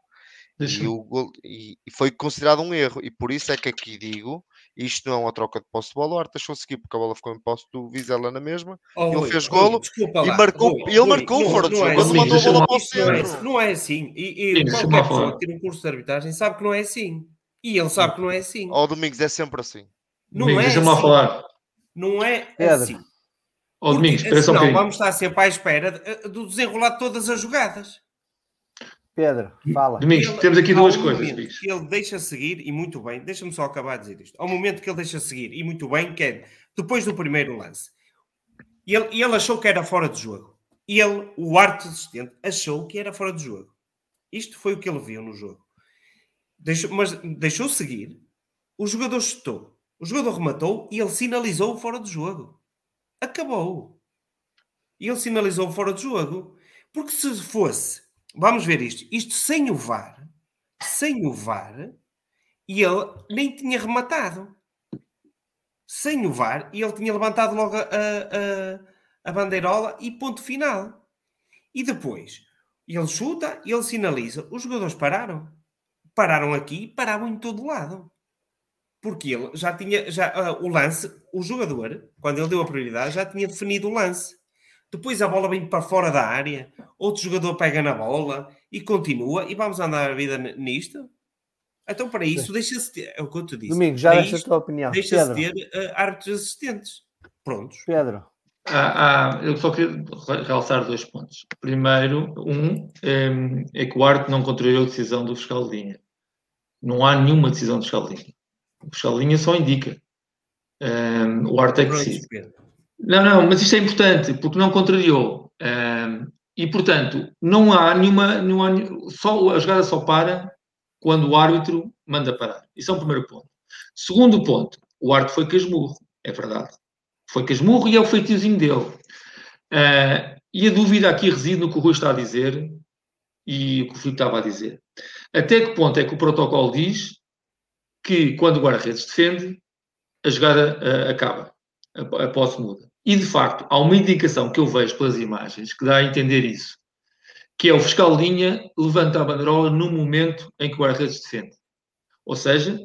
E, o gol- e- e foi considerado um erro, e por isso é que aqui digo: isto não é uma troca de posse de bola. O Arte deixou seguir porque a bola ficou em posse do Vizela na mesma, Oh, Ele Rui, fez golo e lá, marcou- Rui, e ele marcou não- fora de não é quando assim. mandou a bola para o é- centro. Não é assim. E, e Sim, qualquer pessoa que tira um curso de arbitragem sabe que não é assim. E ele sabe que não é assim. Ó Domingos, é sempre assim. Não Domingos, é deixa-me lá assim. falar. Não é Pedro. assim. Ó Domingos, Porque, espera só um bocadinho. vamos estar sempre à espera de- do desenrolar de todas as jogadas. Pedro, fala. Domingos, Ele- temos aqui ao duas momento coisas, que Domingos. Ele deixa seguir, e muito bem, deixa-me só acabar de dizer isto. Ao momento que ele deixa seguir, e muito bem, que é depois do primeiro lance, e ele, e ele achou que era fora de jogo. E ele, o árbitro assistente, achou que era fora de jogo. Isto foi o que ele viu no jogo. Deixou, mas deixou seguir, o jogador chutou, o jogador rematou e ele sinalizou fora de jogo. Acabou. E ele sinalizou fora de jogo. Porque se fosse, vamos ver isto, isto sem o VAR, sem o VAR, e ele nem tinha rematado. Sem o VAR, e ele tinha levantado logo a, a, a- a bandeirola e ponto final. E depois, ele chuta, ele sinaliza, os jogadores pararam. Pararam aqui, paravam em todo lado. Porque ele já tinha, já, ah, o lance, o jogador, quando ele deu a prioridade, já tinha definido o lance. Depois a bola vem para fora da área, outro jogador pega na bola e continua, e vamos andar a vida nisto. Então, para isso, deixa-se ter, é o que eu te disse. Domingo, já deste a tua opinião. Deixa-se ter ah, árbitros assistentes. Prontos. Pedro, Há- há- eu só queria re- realçar dois pontos. Primeiro, um em, é que o árbitro não contrariou a decisão do fiscal de linha. Não há nenhuma decisão do fiscal de linha. O fiscal de linha só indica. Em, o árbitro é que. Pedro. Não, não, mas isto é importante, porque não contrariou. Em, e, portanto, não há nenhuma. Não há, só, a jogada só para quando o árbitro manda parar. Isso é o primeiro ponto. Segundo ponto, o árbitro foi casmurro, é verdade. Foi casmurro e é o feitiozinho dele. Ah, e a dúvida aqui reside no que o Rui está a dizer e o que o Filipe estava a dizer. Até que ponto é que o protocolo diz que quando o guarda-redes defende, a jogada ah, acaba, a, a posse muda. E de facto, há uma indicação que eu vejo pelas imagens que dá a entender isso, que é o fiscal linha levanta a bandeirola no momento em que o guarda-redes defende. Ou seja,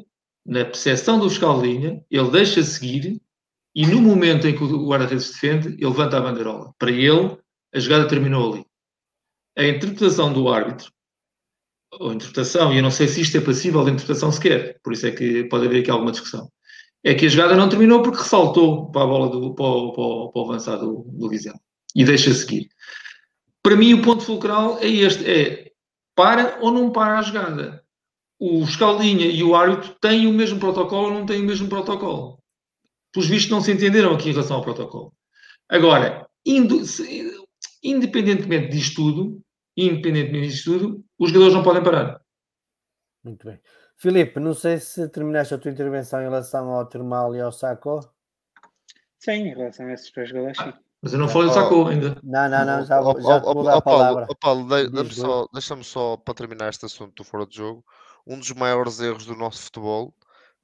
na percepção do fiscal linha, ele deixa seguir e no momento em que o guarda-redes defende, ele levanta a bandeirola. Para ele, a jogada terminou ali. A interpretação do árbitro, ou interpretação, e eu não sei se isto é passível de interpretação sequer, por isso é que pode haver aqui alguma discussão, é que a jogada não terminou porque ressaltou para a bola do, para, o, para, para o avançado do, do Vizela e deixa seguir. Para mim, o ponto fulcral é este: é para ou não para a jogada. O linha e o árbitro têm o mesmo protocolo ou não têm o mesmo protocolo pelos vistos, não se entenderam aqui em relação ao protocolo. Agora, indo- se- independentemente disto tudo, independentemente disto tudo, os jogadores não podem parar. muito bem. Filipe, não sei se terminaste a tua intervenção em relação ao Termal e ao Saco. Sim, em relação a esses dois gols, sim. Mas eu não falei do Sacou ainda. Não, não, não, já, ó- já te dar ó, a palavra. ó, Paulo, de- Diz, dá-me Rui. só- deixa-me só para terminar este assunto do fora de jogo. Um dos maiores erros do nosso futebol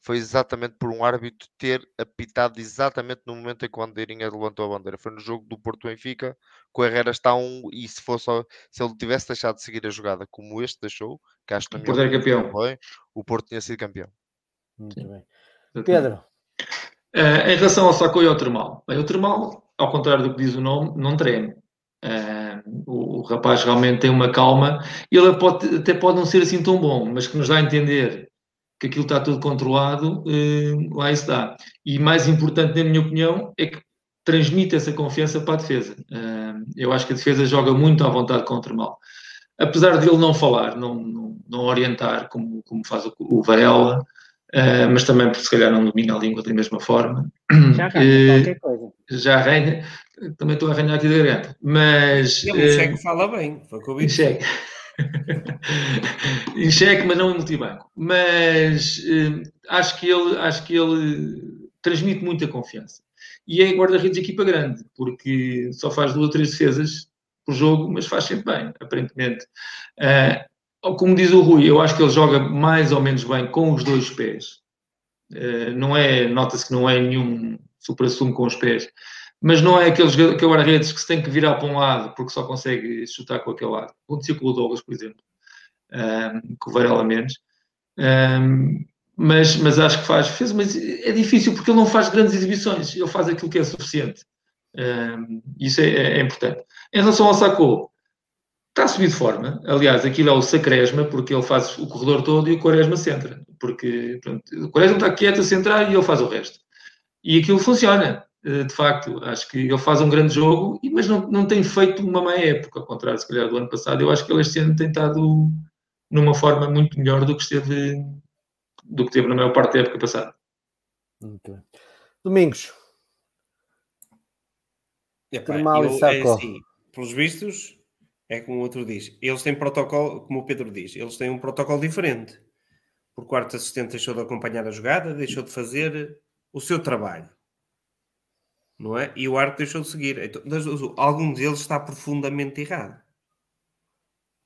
foi exatamente por um árbitro ter apitado exatamente no momento em que o Bandeirinha levantou a bandeira. Foi no jogo do Porto Benfica, que o Herrera está um e se fosse se ele tivesse deixado de seguir a jogada como este deixou, que acho que O Porto era campeão. foi, o Porto tinha sido campeão. Muito bem. Pedro, Eh, em relação ao Sacou e ao Termal. Bem, o Termal, ao contrário do que diz o nome, não treme. Eh, o, o rapaz realmente tem uma calma. Ele pode, até pode não ser assim tão bom, mas que nos dá a entender que aquilo está tudo controlado, uh, lá está. E mais importante, na minha opinião, é que transmite essa confiança para a defesa. Uh, eu acho que a defesa joga muito à vontade contra o mal. Apesar de ele não falar, não, não, não orientar como, como faz o, o Varela, uh, mas também porque se calhar não domina a língua da mesma forma. Já arranha qualquer coisa. Já arranha, também estou a arranhar aqui da garganta. Mas. E o cheque fala bem, foi o que eu vi. Cheque. em cheque, mas não em multibanco. Mas uh, acho, que ele, acho que ele transmite muita confiança. E é guarda-redes de equipa grande, porque só faz duas ou três defesas por jogo, mas faz sempre bem, aparentemente. Uh, como diz o Rui, eu acho que ele joga mais ou menos bem com os dois pés. Uh, não é, nota-se que não é nenhum supra-sumo com os pés, mas não é aqueles aquele guarda-redes que se tem que virar para um lado porque só consegue chutar com aquele lado. Aconteceu com o Douglas, por exemplo, um, com o Varela menos. Um, mas, mas acho que faz, fez, mas é difícil porque ele não faz grandes exibições, ele faz aquilo que é suficiente. Um, isso é, é, importante. Em relação ao Sacou, está subir de forma. Aliás, aquilo é o Sacresma, porque ele faz o corredor todo e o Quaresma centra. Porque pronto, o Quaresma está quieto a centrar e ele faz o resto. E aquilo funciona. Eh, de facto, acho que ele faz um grande jogo, mas não, não tem feito uma má época, ao contrário, se calhar, do ano passado. Eu acho que ele este ano tem estado numa forma muito melhor do que esteve, do que teve na maior parte da época passada. Okay. Domingos. Epá, eu, é assim, pelos vistos, é como o outro diz. Eles têm protocolo, como o Pedro diz, eles têm um protocolo diferente. Por quarto assistente deixou de acompanhar a jogada, deixou de fazer o seu trabalho não é? E o árbitro deixou de seguir. Então, algum deles está profundamente errado.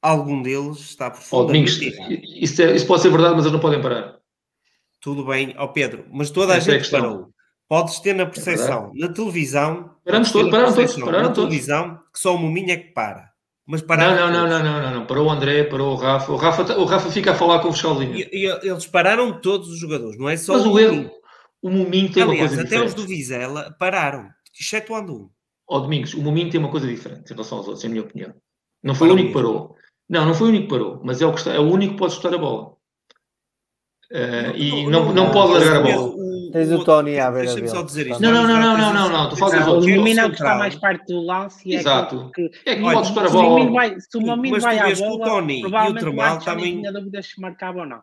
Algum deles está profundamente oh, errado. Isso, é, isso, pode ser verdade, mas eles não podem parar. Tudo bem, ó oh, Pedro, mas toda a Essa é gente é parou. Podes ter na percepção, é na televisão. Paramos todos, pararam todos, pararam na todos. televisão que só o Mominho é que para. Mas pararam não, não, não, não, não, não, Parou o André, parou o Rafa. O Rafa, o Rafa fica a falar com o fiscal Eles pararam todos os jogadores, não é só mas o erro. O Muminho tem Aliás, uma coisa até diferente. os do Vizela pararam, excetuando um. Ó oh, Domingos, o Muminho tem uma coisa diferente em relação aos outros, em minha opinião. Não foi Para o único que parou. Não, não foi o único que parou, mas é o, que está, é o único que pode chutar a bola. Uh, e não, não, não, pode largar a bola. Tens o Tony a ver. Deixa-me só dizer isto. Não, não, não, não, não, não, não. Tu outros. O Mimino é o que está mais perto do lance. É Exato. Que, é que pode chutar a bola. Vai, se o Mimino vai à bola, provavelmente o Marcos também tinha dúvidas se marcava ou não.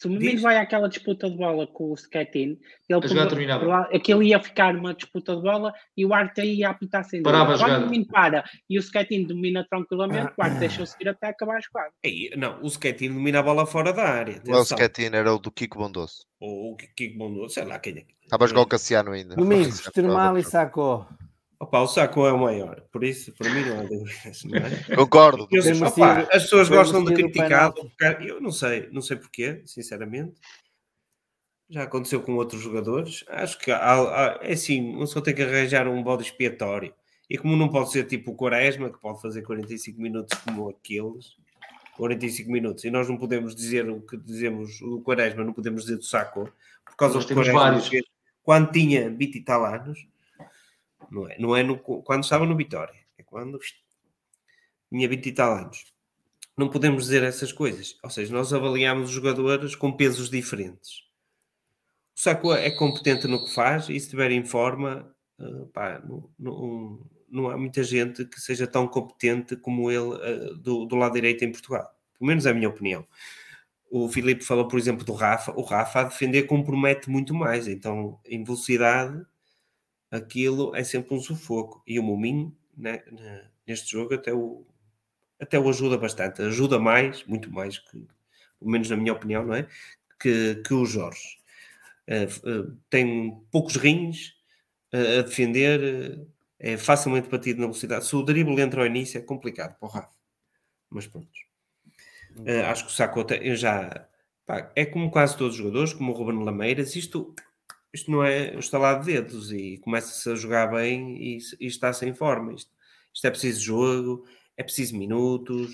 Se o Menino vai àquela disputa de bola com o Skettin, ele terminava. aquilo ia ficar uma disputa de bola e o Arte ia apitar sem Parava. Quando o Menino para e o Skettin domina tranquilamente, o Arte deixa-o seguir até acabar a jogada. Não, o Skettin domina a bola fora da área. Não, o Skettin era o do Kiko Bondoso. Ou o Kiko Bondoso, sei lá quem é. Estava a jogar o Cassiano ainda. Domingos, Termal e Sacou. Opa, o saco é o maior, por isso, para mim, não há dúvidas. É? Concordo. Eu, opa, as pessoas gostam de criticar, eu não sei, não sei porquê, sinceramente. Já aconteceu com outros jogadores. Acho que há, há, é assim, uma só tem que arranjar um bode expiatório. E como não pode ser tipo o Quaresma, que pode fazer 45 minutos como aqueles, 45 minutos, e nós não podemos dizer o que dizemos do Quaresma, não podemos dizer do Saco, por causa dos Quaresma, quando tinha 20 e tal anos, não é, não é no, quando estava no Vitória, é quando tinha 20 e tal anos. Não podemos dizer essas coisas. Ou seja, nós avaliamos os jogadores com pesos diferentes. O Saco é competente no que faz e se estiver em forma, uh, pá, não, não, não, há muita gente que seja tão competente como ele uh, do, do lado direito em Portugal. Pelo menos é a minha opinião. O Filipe falou, por exemplo, do Rafa. O Rafa a defender compromete muito mais. Então, em velocidade, aquilo é sempre um sufoco. E o Mominho, né, neste jogo, até o, até o ajuda bastante. Ajuda mais, muito mais, que, pelo menos na minha opinião, não é? Que, que o Jorge. Uh, uh, tem poucos rins uh, a defender, é facilmente batido na velocidade. Se o drible entra ao início, é complicado para o Rafa. Mas pronto. acho que o Saco já. Pá, é como quase todos os jogadores, como o Ruben Lameiras. Isto isto não é estalar de dedos e começa-se a jogar bem e, e, está sem forma. Isto, isto, é preciso jogo, é preciso minutos.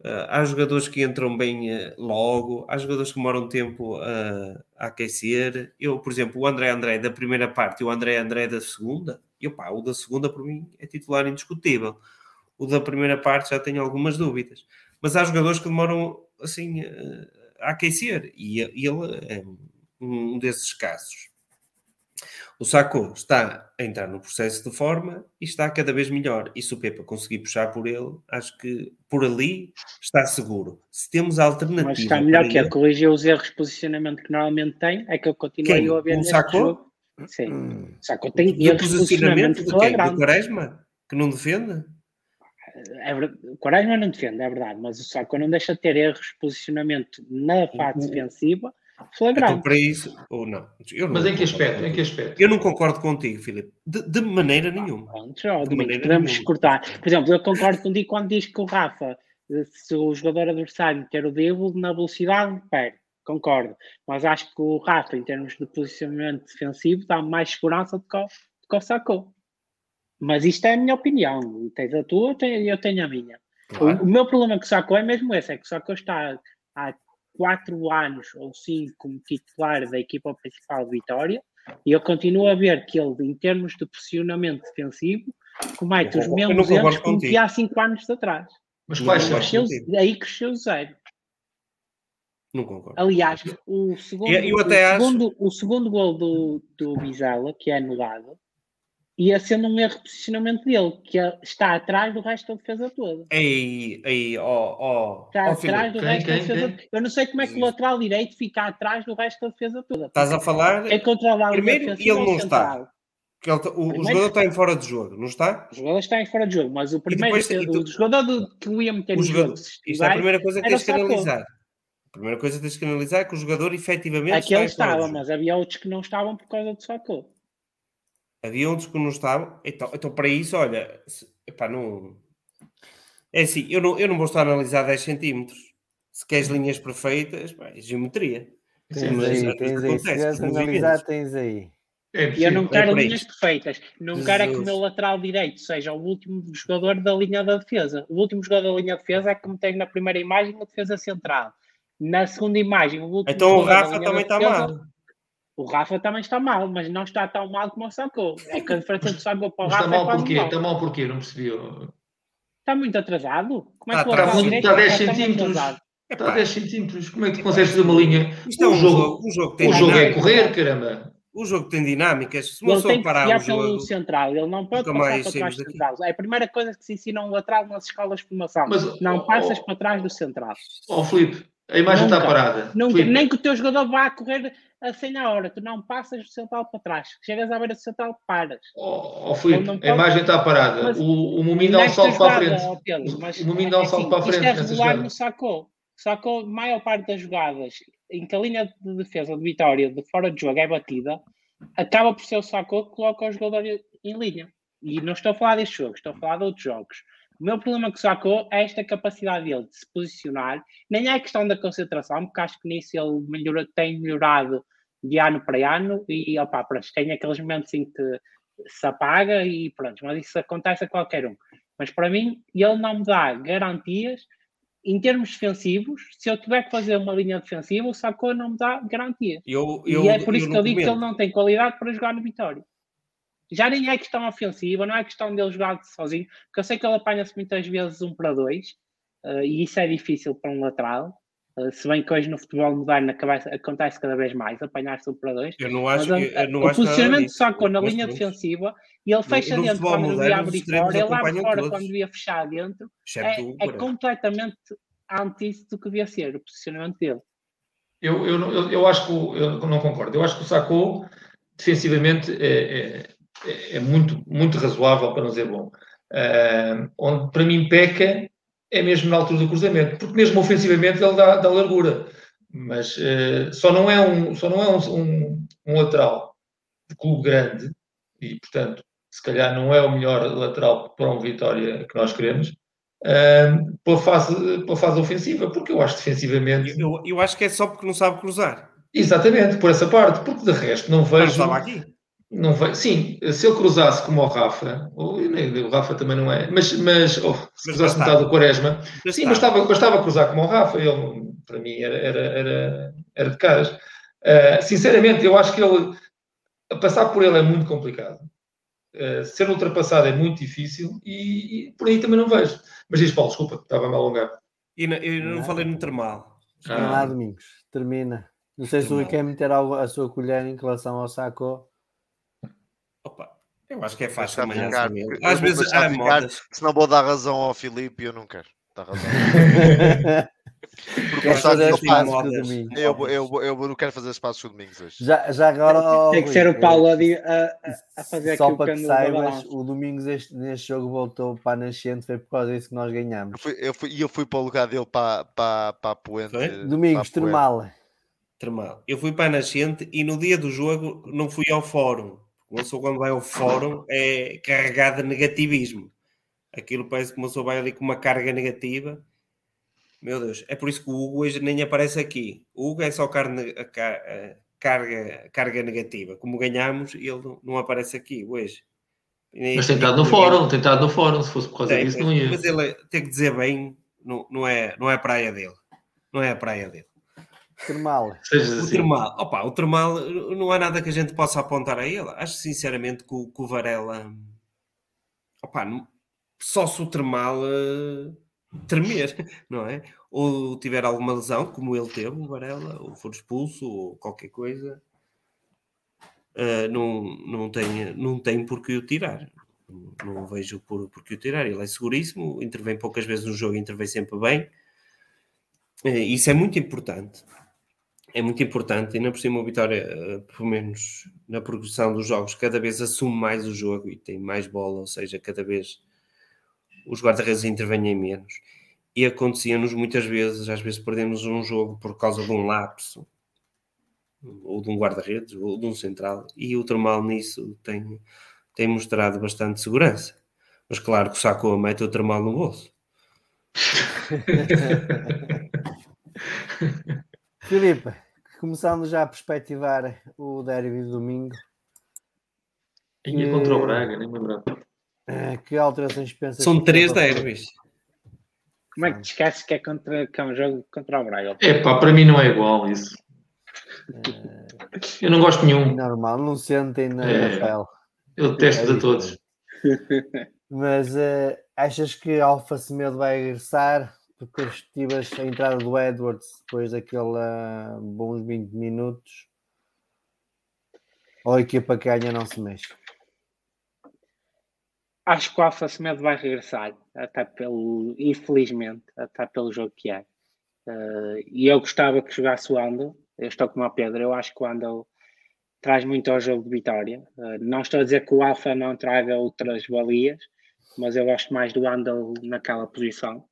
Uh, há jogadores que entram bem uh, logo, há jogadores que demoram tempo a aquecer. Eu, por exemplo, o André André da primeira parte e o André André da segunda, e opa, o da segunda para mim é titular indiscutível. O da primeira parte já tenho algumas dúvidas. Mas há jogadores que demoram assim a aquecer e ele é um desses casos. O Saco está a entrar no processo de forma e está cada vez melhor. E se o Pepa conseguir puxar por ele, acho que por ali está seguro. Se temos alternativa. Mas está melhor que ele corrigir os erros de posicionamento que normalmente tem, é que eu continuei a ver neste Saco? jogo. Sim. Hum. Saco tem erros de posicionamento, de, de Quaresma? Que não defende? É o Quaresma não defende, é verdade, mas o Saco não deixa de ter erros de posicionamento na fase defensiva flagrante. Então, para isso, ou não. não Mas em que aspecto? Em que aspecto? Eu não concordo contigo, Filipe. De, de maneira nenhuma. Pronto, de maneira podemos nenhuma. cortar. Por exemplo, eu concordo contigo quando diz que o Rafa, se o jogador adversário ter o drible na velocidade, perde. Concordo. Mas acho que o Rafa, em termos de posicionamento defensivo, dá mais segurança do que o, do que o Sacou. Mas isto é a minha opinião. Tens a tua, eu tenho a minha. Claro. O, o, meu problema com o Sacou é mesmo esse, é que o Sacou está há quatro anos ou cinco como titular da equipa principal de Vitória, e eu continuo a ver que ele, em termos de posicionamento defensivo, comete os mesmos erros que cometia há cinco anos atrás. Mas quais são? Aí cresceu zero. Não concordo. Aliás, o segundo, eu, o, segundo o segundo gol do, do Bizela, que é anulado, ia sendo um erro de posicionamento dele, que é, está atrás do resto da defesa toda. Ei, ei, ó, ó. Está oh, atrás do quem, resto quem, da defesa quem? Eu não sei como é que o lateral direito fica atrás do resto da defesa toda. Estás a falar. É controlar Primeiro, ele não está. Que ele, tá, o, primeiro, o, jogador está em fora de jogo, não está? O jogador está em fora de jogo, mas o primeiro depois, o, o jogador do, que o ia meter o jogador, Isto é a primeira coisa que tens que analisar. A primeira coisa que tens que analisar é que o jogador efetivamente Aquele está estava, mas havia outros que não estavam por causa do Sacou. Havia outros que não estavam. Então, então para isso, olha, se, epá, não. É assim, eu não, eu não vou estar a analisar 10 centímetros. Se queres linhas perfeitas, pá, é geometria. Tens aí, tens aí. Se queres analisar, tens aí. É eu não quero é linhas perfeitas. Não Jesus. quero é que o meu lateral direito seja o último jogador da linha da defesa. O último jogador da linha de defesa é como tem na primeira imagem a defesa central. Na segunda imagem, o último Então o Rafa também está mal. O Rafa também está mal, mas não está tão mal como o Sacou. É que a diferença do Sacou para o Rafa está mal é porquê? Está mal porquê? Não percebi. Está muito atrasado? Como é que está, está, muito, está 10 centímetros. Está a 10 centímetros. Como é que tu consegues fazer uma linha? Isto é um, jogo, um jogo, o jogo é correr, caramba. O jogo tem dinâmicas. Se ele tem que parar o jogo, central, ele não pode passar para trás do central. É a primeira coisa que se ensina um lateral nas escolas de formação. Mas, não oh, passas para trás do central. Ó oh, Filipe, a imagem nunca, está parada. Nunca, nem que o teu jogador vá a correr a 100 a hora, tu não passas do central para trás. Chegas à beira do central, paras. Oh, oh Filipe, a imagem está parada. Mas, o, o Momim dá um salto para a frente. Pedro, mas, o Momim dá um salto para a frente. Isto é regular no sacou. Sacou, a maior parte das jogadas em que a linha de defesa de Vitória de fora de jogo é batida, acaba por ser o sacou que coloca o jogador em linha. E não estou a falar deste jogo, estou a falar de outros jogos. O meu problema com o Sacou é esta capacidade dele de se posicionar. Nem é questão da concentração, porque acho que nisso ele melhora, tem melhorado de ano para ano e opa, pronto, tem aqueles momentos em que se apaga e pronto, mas isso acontece a qualquer um. Mas para mim, ele não me dá garantias em termos defensivos. Se eu tiver que fazer uma linha defensiva, o Sacou não me dá garantias. Eu, eu, e é por isso que eu digo que ele não tem qualidade para jogar no Vitória. Já nem é questão ofensiva, não é questão dele jogar sozinho, porque eu sei que ele apanha-se muitas vezes um para dois, uh, e isso é difícil para um lateral. Uh, se bem que hoje no futebol moderno acontece cada vez mais apanhar-se um para dois. Eu não acho mas, que. Eu não o acho posicionamento de Sacco na linha defensiva e ele fecha no, dentro quando devia abrir fora, ele abre fora todos. quando devia fechar dentro. É, é completamente antes do que devia ser o posicionamento dele. Eu, eu, eu, eu acho que eu não concordo. Eu acho que o Sacco defensivamente é, é, é, muito, muito razoável, para não dizer bom. Uh, onde para mim peca é mesmo na altura do cruzamento, porque mesmo ofensivamente ele dá, dá largura, mas uh, só não é, um, só não é um, um, um, lateral de clube grande e, portanto, se calhar não é o melhor lateral para um Vitória que nós queremos. Uh, pela, fase, pela fase ofensiva, porque eu acho defensivamente. Eu, eu acho que é só porque não sabe cruzar. Exatamente, por essa parte, porque de resto não vejo. Estava aqui. Não vai, sim, se ele cruzasse como o Rafa, ou, o Rafa também não é, mas, mas oh, se cruzasse metade do Quaresma, mas sim, bastava, bastava cruzar como o Rafa, ele, para mim, era, era, era, era de caras. Uh, sinceramente, eu acho que ele, passar por ele é muito complicado. Uh, ser ultrapassado é muito difícil e, e, por aí também não vejo. Mas diz Paulo, desculpa, estava a me alongar. E não, eu não, não falei no termal. Vem lá, Domingos. Termina. Não sei se o meter algo, a sua colher em relação ao saco. Opa, eu acho que é fácil amanhã. ficar, porque Às vou vezes há ficar, modas. Senão vou dar razão ao Filipe e eu não quero. Dá razão. Porque Quer eu, fazer eu, assim, eu, eu, eu não quero fazer espaços com o Domingos hoje. Já, já agora. Tem que ser o Paulo a, a, fazer Só para que saibas, o Domingos este- neste jogo voltou para a nascente, foi por causa disso que nós Eu ganhamos. fui, eu fui, e eu fui para o lugar dele para, para, para a Poente. Foi? Domingos. Termal. Eu fui para a Nascente e no dia do jogo não fui ao fórum. Uma pessoa quando vai ao fórum é carregada de negativismo. Aquilo parece que uma pessoa vai ali com uma carga negativa. Meu Deus, é por isso que o Hugo hoje nem aparece aqui. O Hugo é só carne, a a carga, carga negativa. Como ganhamos, ele não, não aparece aqui hoje. Nem- Mas tem estado no fórum, tem estado no fórum. Se fosse por causa Tem, disso, não ia. Mas ele tem que dizer bem, não, não, é, não é a praia dele. Não é a praia dele. Termal. O. Termal, opa, o Termal não há nada que a gente possa apontar a ele. Acho sinceramente que o, que o Varela, opa, não- só se o Termal eh, tremer, não é? Ou tiver alguma lesão, como ele teve, o Varela, ou for expulso, ou qualquer coisa, eh, não, não, tem, não tem por que o tirar. Não, não vejo por, por que o tirar. Ele é seguríssimo, intervém poucas vezes no jogo, intervém sempre bem. Eh, Isso é muito importante é muito importante ainda por cima o Vitória, eh, pelo menos na progressão dos jogos, cada vez assume mais o jogo e tem mais bola, ou seja, cada vez os guarda-redes intervêm menos. E acontecia-nos muitas vezes, às vezes perdemos um jogo por causa de um lapso, ou de um guarda-redes, ou de um central, e o Termal nisso tem, tem mostrado bastante segurança. Mas claro que o Sacou mete o Termal no bolso. Filipe, começando já a perspectivar o derby de domingo, Ia contra o Braga, nem lembrava. eh, que alterações pensas São que três derbys. Como é que te esqueces que é, contra, que é um jogo contra o Braga? É pá, para mim não é igual isso. Eu não gosto de nenhum. Normal, não sentem na É. Rafael. Eu detesto de todos. Mas eh, achas que Alfa Semedo vai regressar? Porque tivas a entrada do Edwards depois daquele ah, bons 20 minutos. Ou a equipa que ganha não se mexe? Acho que o Alfa Semedo vai regressar, até pelo, infelizmente, até pelo jogo que é. Eh, e eu gostava que jogasse o Andel. Eu estou com a Pedro, eu acho que o Andel traz muito ao jogo de vitória. Eh, não estou a dizer que o Alfa não traga outras valias, mas eu gosto mais do Andel naquela posição.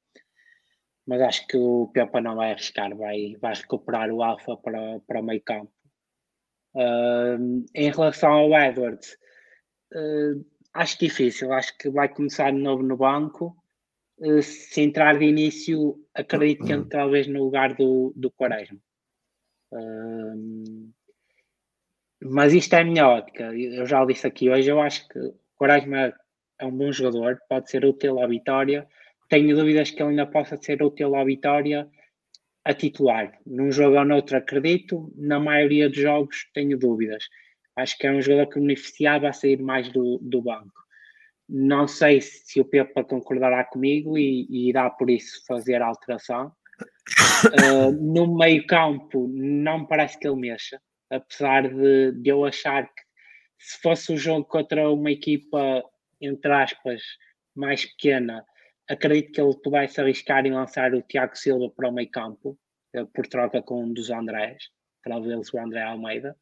Mas acho que o Pepa não vai arriscar, vai, vai recuperar o Alfa para, para o meio campo. Eh, em relação ao Edwards, eh, acho difícil, acho que vai começar de novo no banco. Eh, Se entrar de início, acredito que entre talvez no lugar do, do Quaresma. Mas isto é a minha ótica. Eu já o disse aqui hoje. Eu acho que o Quaresma é um bom jogador, pode ser útil à vitória. Tenho dúvidas que ele ainda possa ser útil à vitória a titular. Num jogo ou noutro, acredito. Na maioria dos jogos, tenho dúvidas. Acho que é um jogador que beneficiava a sair mais do, do banco. Não sei se o Pepa concordará comigo e, e irá por isso fazer a alteração. Uh, no meio campo não parece que ele mexa, apesar de, de eu achar que se fosse um jogo contra uma equipa, entre aspas, mais pequena, acredito que ele pudesse arriscar e lançar o Tiago Silva para o meio campo, uh, por troca com um dos Andrés, talvez o André Almeida.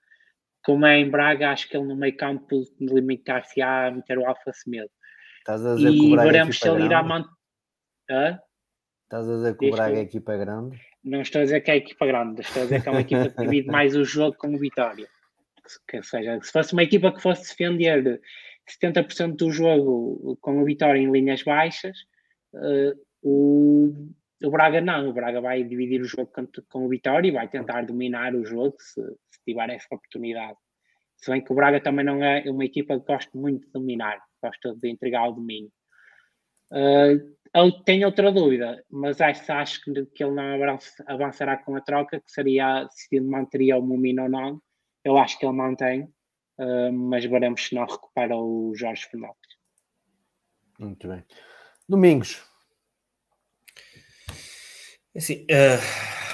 Como é em Braga, acho que ele no meio campo limitar-se a meter o Alfa Semedo. Estás a dizer que o E Braga é veremos se ele irá manter. Estás a dizer que o Braga é equipa grande? Não estou a dizer que é equipa grande, estou a dizer que é uma equipa que divide mais o jogo com o Vitória. Que, ou seja, se fosse uma equipa que fosse defender 70% do jogo com o Vitória em linhas baixas, eh, o, o Braga não. O Braga vai dividir o jogo com, com o Vitória e vai tentar dominar o jogo se, se tiver essa oportunidade. Se bem que o Braga também não é uma equipa que gosta muito de dominar, gosta de entregar o domínio. Uh, tenho outra dúvida, mas essa acho que, que ele não avança- avançará com a troca, que seria se manteria o Mumino ou não. Eu acho que ele mantém, uh, mas veremos se não recupera o Jorge Fernandes. Muito bem. Domingos, Assim, eh,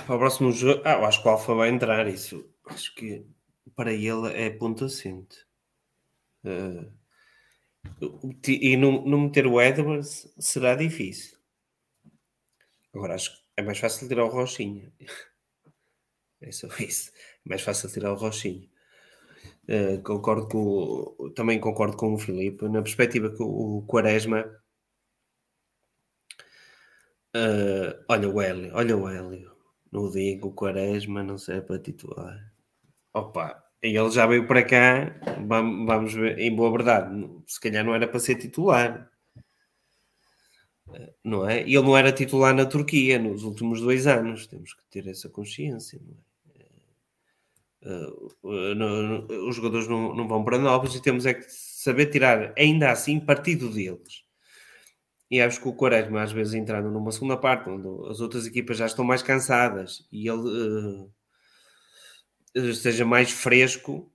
para o próximo jogo, ah, eu acho que o Alfa vai entrar. Isso acho que para ele é ponto assente. Uh, e não, não meter o Edwards será difícil. Agora acho que é mais fácil tirar o Rochinha. É só isso. É mais fácil tirar o Rochinha. Uh, concordo com, também concordo com o Filipe na perspectiva que o Quaresma uh, olha o Hélio, olha o Hélio não digo, o Quaresma não sei para titular opa, e ele já veio para cá vamos, vamos ver, em boa verdade se calhar não era para ser titular não é? Ele não era titular na Turquia nos últimos dois anos, temos que ter essa consciência, não é? Uh, os jogadores não, não, vão para novos e temos é que saber tirar ainda assim partido deles. E acho que o Quaresma, às vezes, entrando numa segunda parte, onde as outras equipas já estão mais cansadas e ele uh, esteja mais fresco,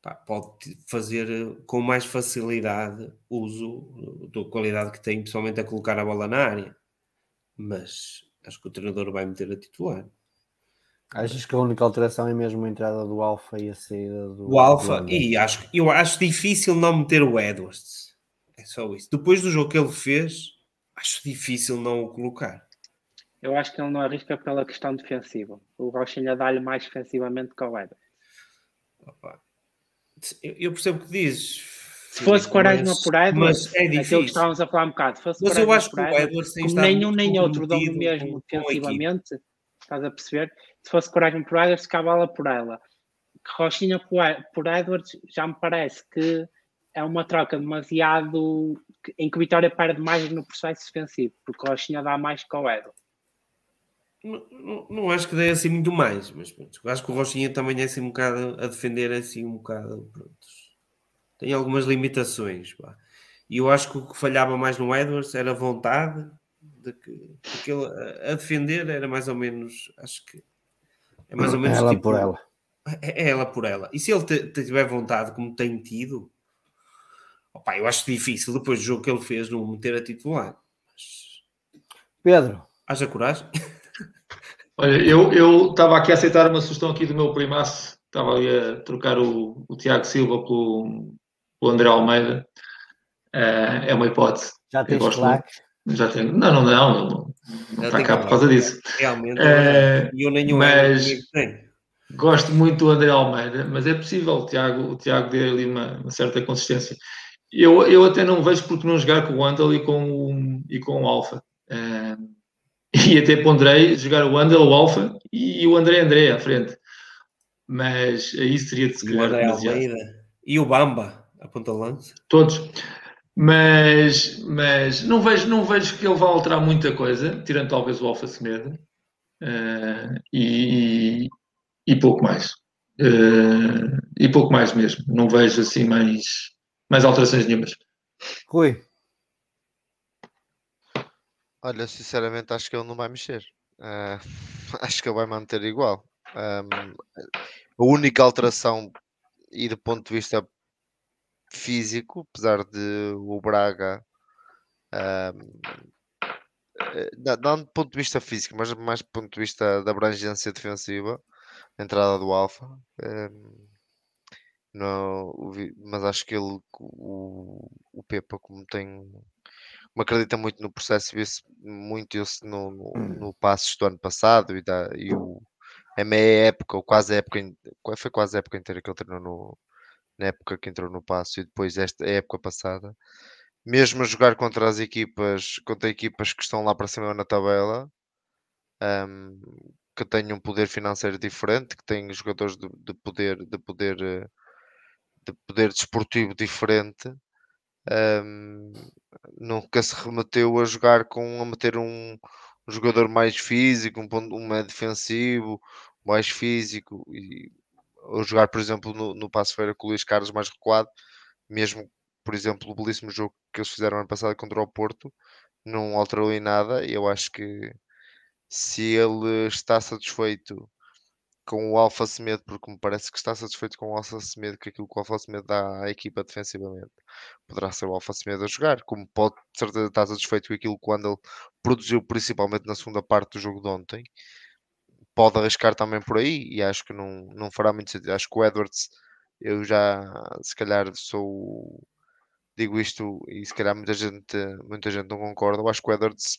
pá, pode fazer eh, com mais facilidade uso da qualidade que tem, principalmente a colocar a bola na área. Mas acho que o treinador vai meter a titular. Achas que a única alteração é mesmo a entrada do Alfa e a saída do. O Alfa, e acho, eu acho difícil não meter o Edwards. Só isso. Depois do jogo que ele fez, acho difícil não o colocar. Eu acho que ele não arrisca pela questão defensiva. O Rochinha dá-lhe mais defensivamente que o Edwards. Opa eu percebo o que dizes. Se fosse Quaresma por Edwards, é difícil. aquilo que estávamos a falar um bocado. Se mas eu acho que o Edwards tem nenhum nem outro dão o mesmo defensivamente, estás a perceber? Se fosse Quaresma por Edwards, ficava por ela. Rochinha por Edwards já me parece que é uma troca demasiado em que o Vitória perde mais no processo defensivo, porque o Rochinha dá mais que o Edwards. Não, não, não, acho que dê assim muito mais, mas pronto, acho que o Rochinha também é assim um bocado a defender assim um bocado. Pronto. Tem algumas limitações. Pá. E eu acho que o que falhava mais no Edwards era a vontade de que, de que ele, a defender era mais ou menos, acho que é mais ou menos ela tipo, por ela. É, é, ela por ela. E se ele tiver vontade, como tem tido, opa, eu acho difícil depois do jogo que ele fez não meter a titular. Mas... Pedro, haja coragem. Olha, eu estava aqui a aceitar uma sugestão aqui do meu primaço, estava ali a trocar o, o Tiago Silva pelo, pelo André Almeida. Uh, é uma hipótese. Já tens claque? Já tenho. Não, não, não, não, não está cá por causa disso. Realmente, uh, eu nem o mas gosto muito do André Almeida, mas é possível o Tiago, o Tiago dê ali uma, uma, certa consistência. Eu, eu até não vejo porque não jogar com o Andal e com o, e com o Alfa. Uh, e até ponderei jogar o Andel, o Alfa e o André André à frente. Mas aí seria de se calhar E o Bamba, a ponta lança. Todos. Mas, mas não, vejo, não vejo que ele vá alterar muita coisa, tirando talvez o Alfa Semedo. Uh, e, e pouco mais. Uh, e pouco mais mesmo. Não vejo assim mais, mais alterações nenhumas. Rui. Olha, sinceramente acho que ele não vai mexer. Uh, acho que ele vai manter igual. Um, a única alteração, e do ponto de vista físico, apesar de o Braga um, eh, não do ponto de vista físico, mas mais do ponto de vista da abrangência defensiva, a entrada do Alfa. Um, não, mas acho que ele, o, o Pepa, como tem me acredita muito no processo, vê-se muito isso no, no, hum. no Passos do ano passado e, da, e o, a meia época, ou quase a época, foi quase a época inteira que ele treinou no, na época que entrou no Passo e depois esta época passada, mesmo a jogar contra as equipas, contra equipas que estão lá para cima na tabela, um, que têm um poder financeiro diferente, que têm jogadores de, de poder, de poder, eh, de poder desportivo diferente, um, nunca se remeteu a jogar com a meter um, um jogador mais físico, um, um médio defensivo, mais físico, e ou jogar, por exemplo, no, no Passo Feira com o Luís Carlos mais recuado, mesmo, por exemplo, o belíssimo jogo que eles fizeram ano passado contra o Porto, não alterou em nada, eu acho que se ele está satisfeito com o Alfa Semedo, porque me parece que está satisfeito com o Alfa Semedo, que aquilo que o Alfa Semedo dá à equipa defensivamente poderá ser o Alfa Semedo a jogar, como pode de certeza estar satisfeito com aquilo que o produziu principalmente na segunda parte do jogo de ontem. pode arriscar também por aí e acho que não, não fará muito sentido. Acho que o Edwards, eu já se calhar sou digo isto e se calhar muita gente, muita gente não concorda. Eu acho que o Edwards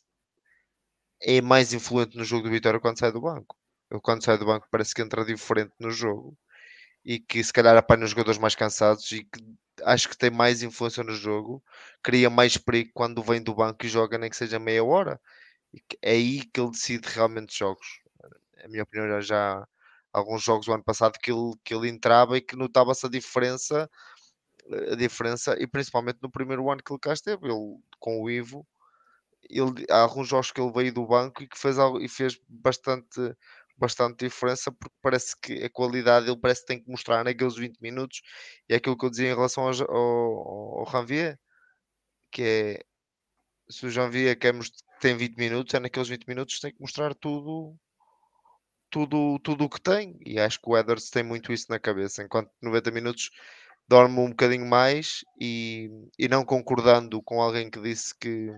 é mais influente no jogo do Vitória quando sai do banco. Ele quando sai do banco parece que entra diferente no jogo e que se calhar apanha os jogadores mais cansados e que acho que tem mais influência no jogo, cria mais perigo quando vem do banco e joga nem que seja meia hora. É aí que ele decide realmente jogos. A minha opinião já, já alguns jogos do ano passado que ele, que ele entrava e que notava-se a diferença a diferença e principalmente no primeiro ano que ele cá esteve, ele com o Ivo ele, há alguns jogos que ele veio do banco e que fez, algo, e fez bastante, bastante diferença porque parece que a qualidade ele parece que tem que mostrar naqueles 20 minutos e é aquilo que eu dizia em relação ao, ao, ao Ranvier que é se o Janvier quer, tem 20 minutos, é naqueles 20 minutos tem que mostrar tudo tudo tudo o que tem e acho que o Edwards tem muito isso na cabeça enquanto 90 minutos dorme um bocadinho mais e, e não concordando com alguém que disse que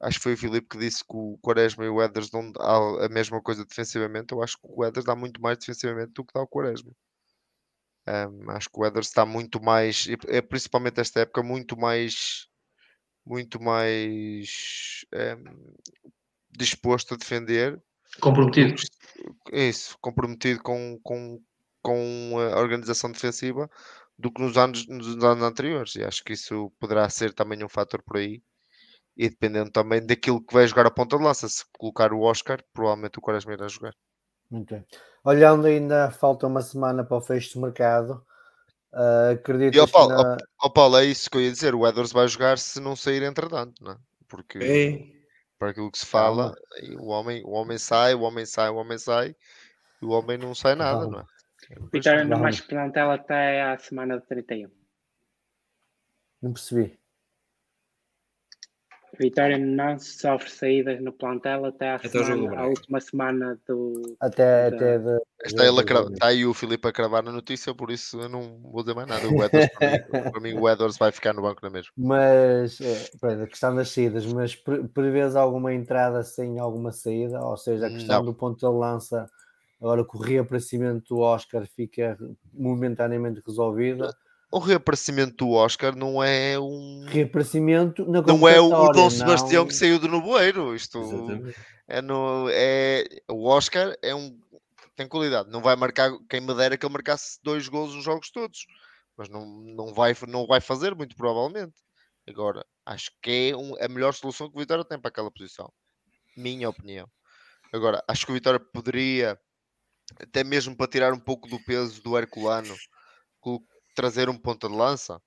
acho que foi o Filipe que disse que o Quaresma e o Eders dão a mesma coisa defensivamente. Eu acho que o Eders dá muito mais defensivamente do que dá o Quaresma. Um, acho que o Eders está muito mais, é principalmente esta época, muito mais muito mais um, disposto a defender. Comprometido. Isso, comprometido com, com, com a organização defensiva do que nos anos, nos anos anteriores. E acho que isso poderá ser também um fator por aí e dependendo também daquilo que vai jogar a ponta de lança. Se colocar o Oscar, provavelmente o Quaresma irá jogar. Muito bem. Olhando ainda, falta uma semana para o fecho de mercado. Uh, acredito e, Paulo, na... oh, Paulo, é isso que eu ia dizer. O Edwards vai jogar se não sair entretanto, não é? Porque Ei. para aquilo que se fala, o homem, o homem sai, o homem sai, o homem sai, e o homem não sai nada, não é? Vitória não mais plantel até à semana de 31. Não percebi. Vitória não sofre saídas no plantel até, à semana, a última semana do. Até, da... até de... está, ele a está aí o Filipe a cravar na notícia, por isso eu não vou dizer mais nada. O Edwards, para, mim, para mim, o Edwards vai ficar no banco na mesma. Mas, é, a questão das saídas, mas prevês alguma entrada sem alguma saída? Ou seja, a questão não. do ponto de lança, agora o reaparecimento do Oscar fica momentaneamente resolvida o reaparecimento do Oscar não é um reaparecimento não é o, Dom Sebastião não... que saiu do Novoeiro. Isto é no é o Oscar é um tem qualidade. Não vai marcar quem me dera que ele marcasse dois gols nos jogos todos, mas não, não vai não vai fazer muito provavelmente. Agora acho que é um, a melhor solução que o Vitória tem para aquela posição, minha opinião. Agora acho que o Vitória poderia até mesmo para tirar um pouco do peso do Herculano trazer um ponta de lança?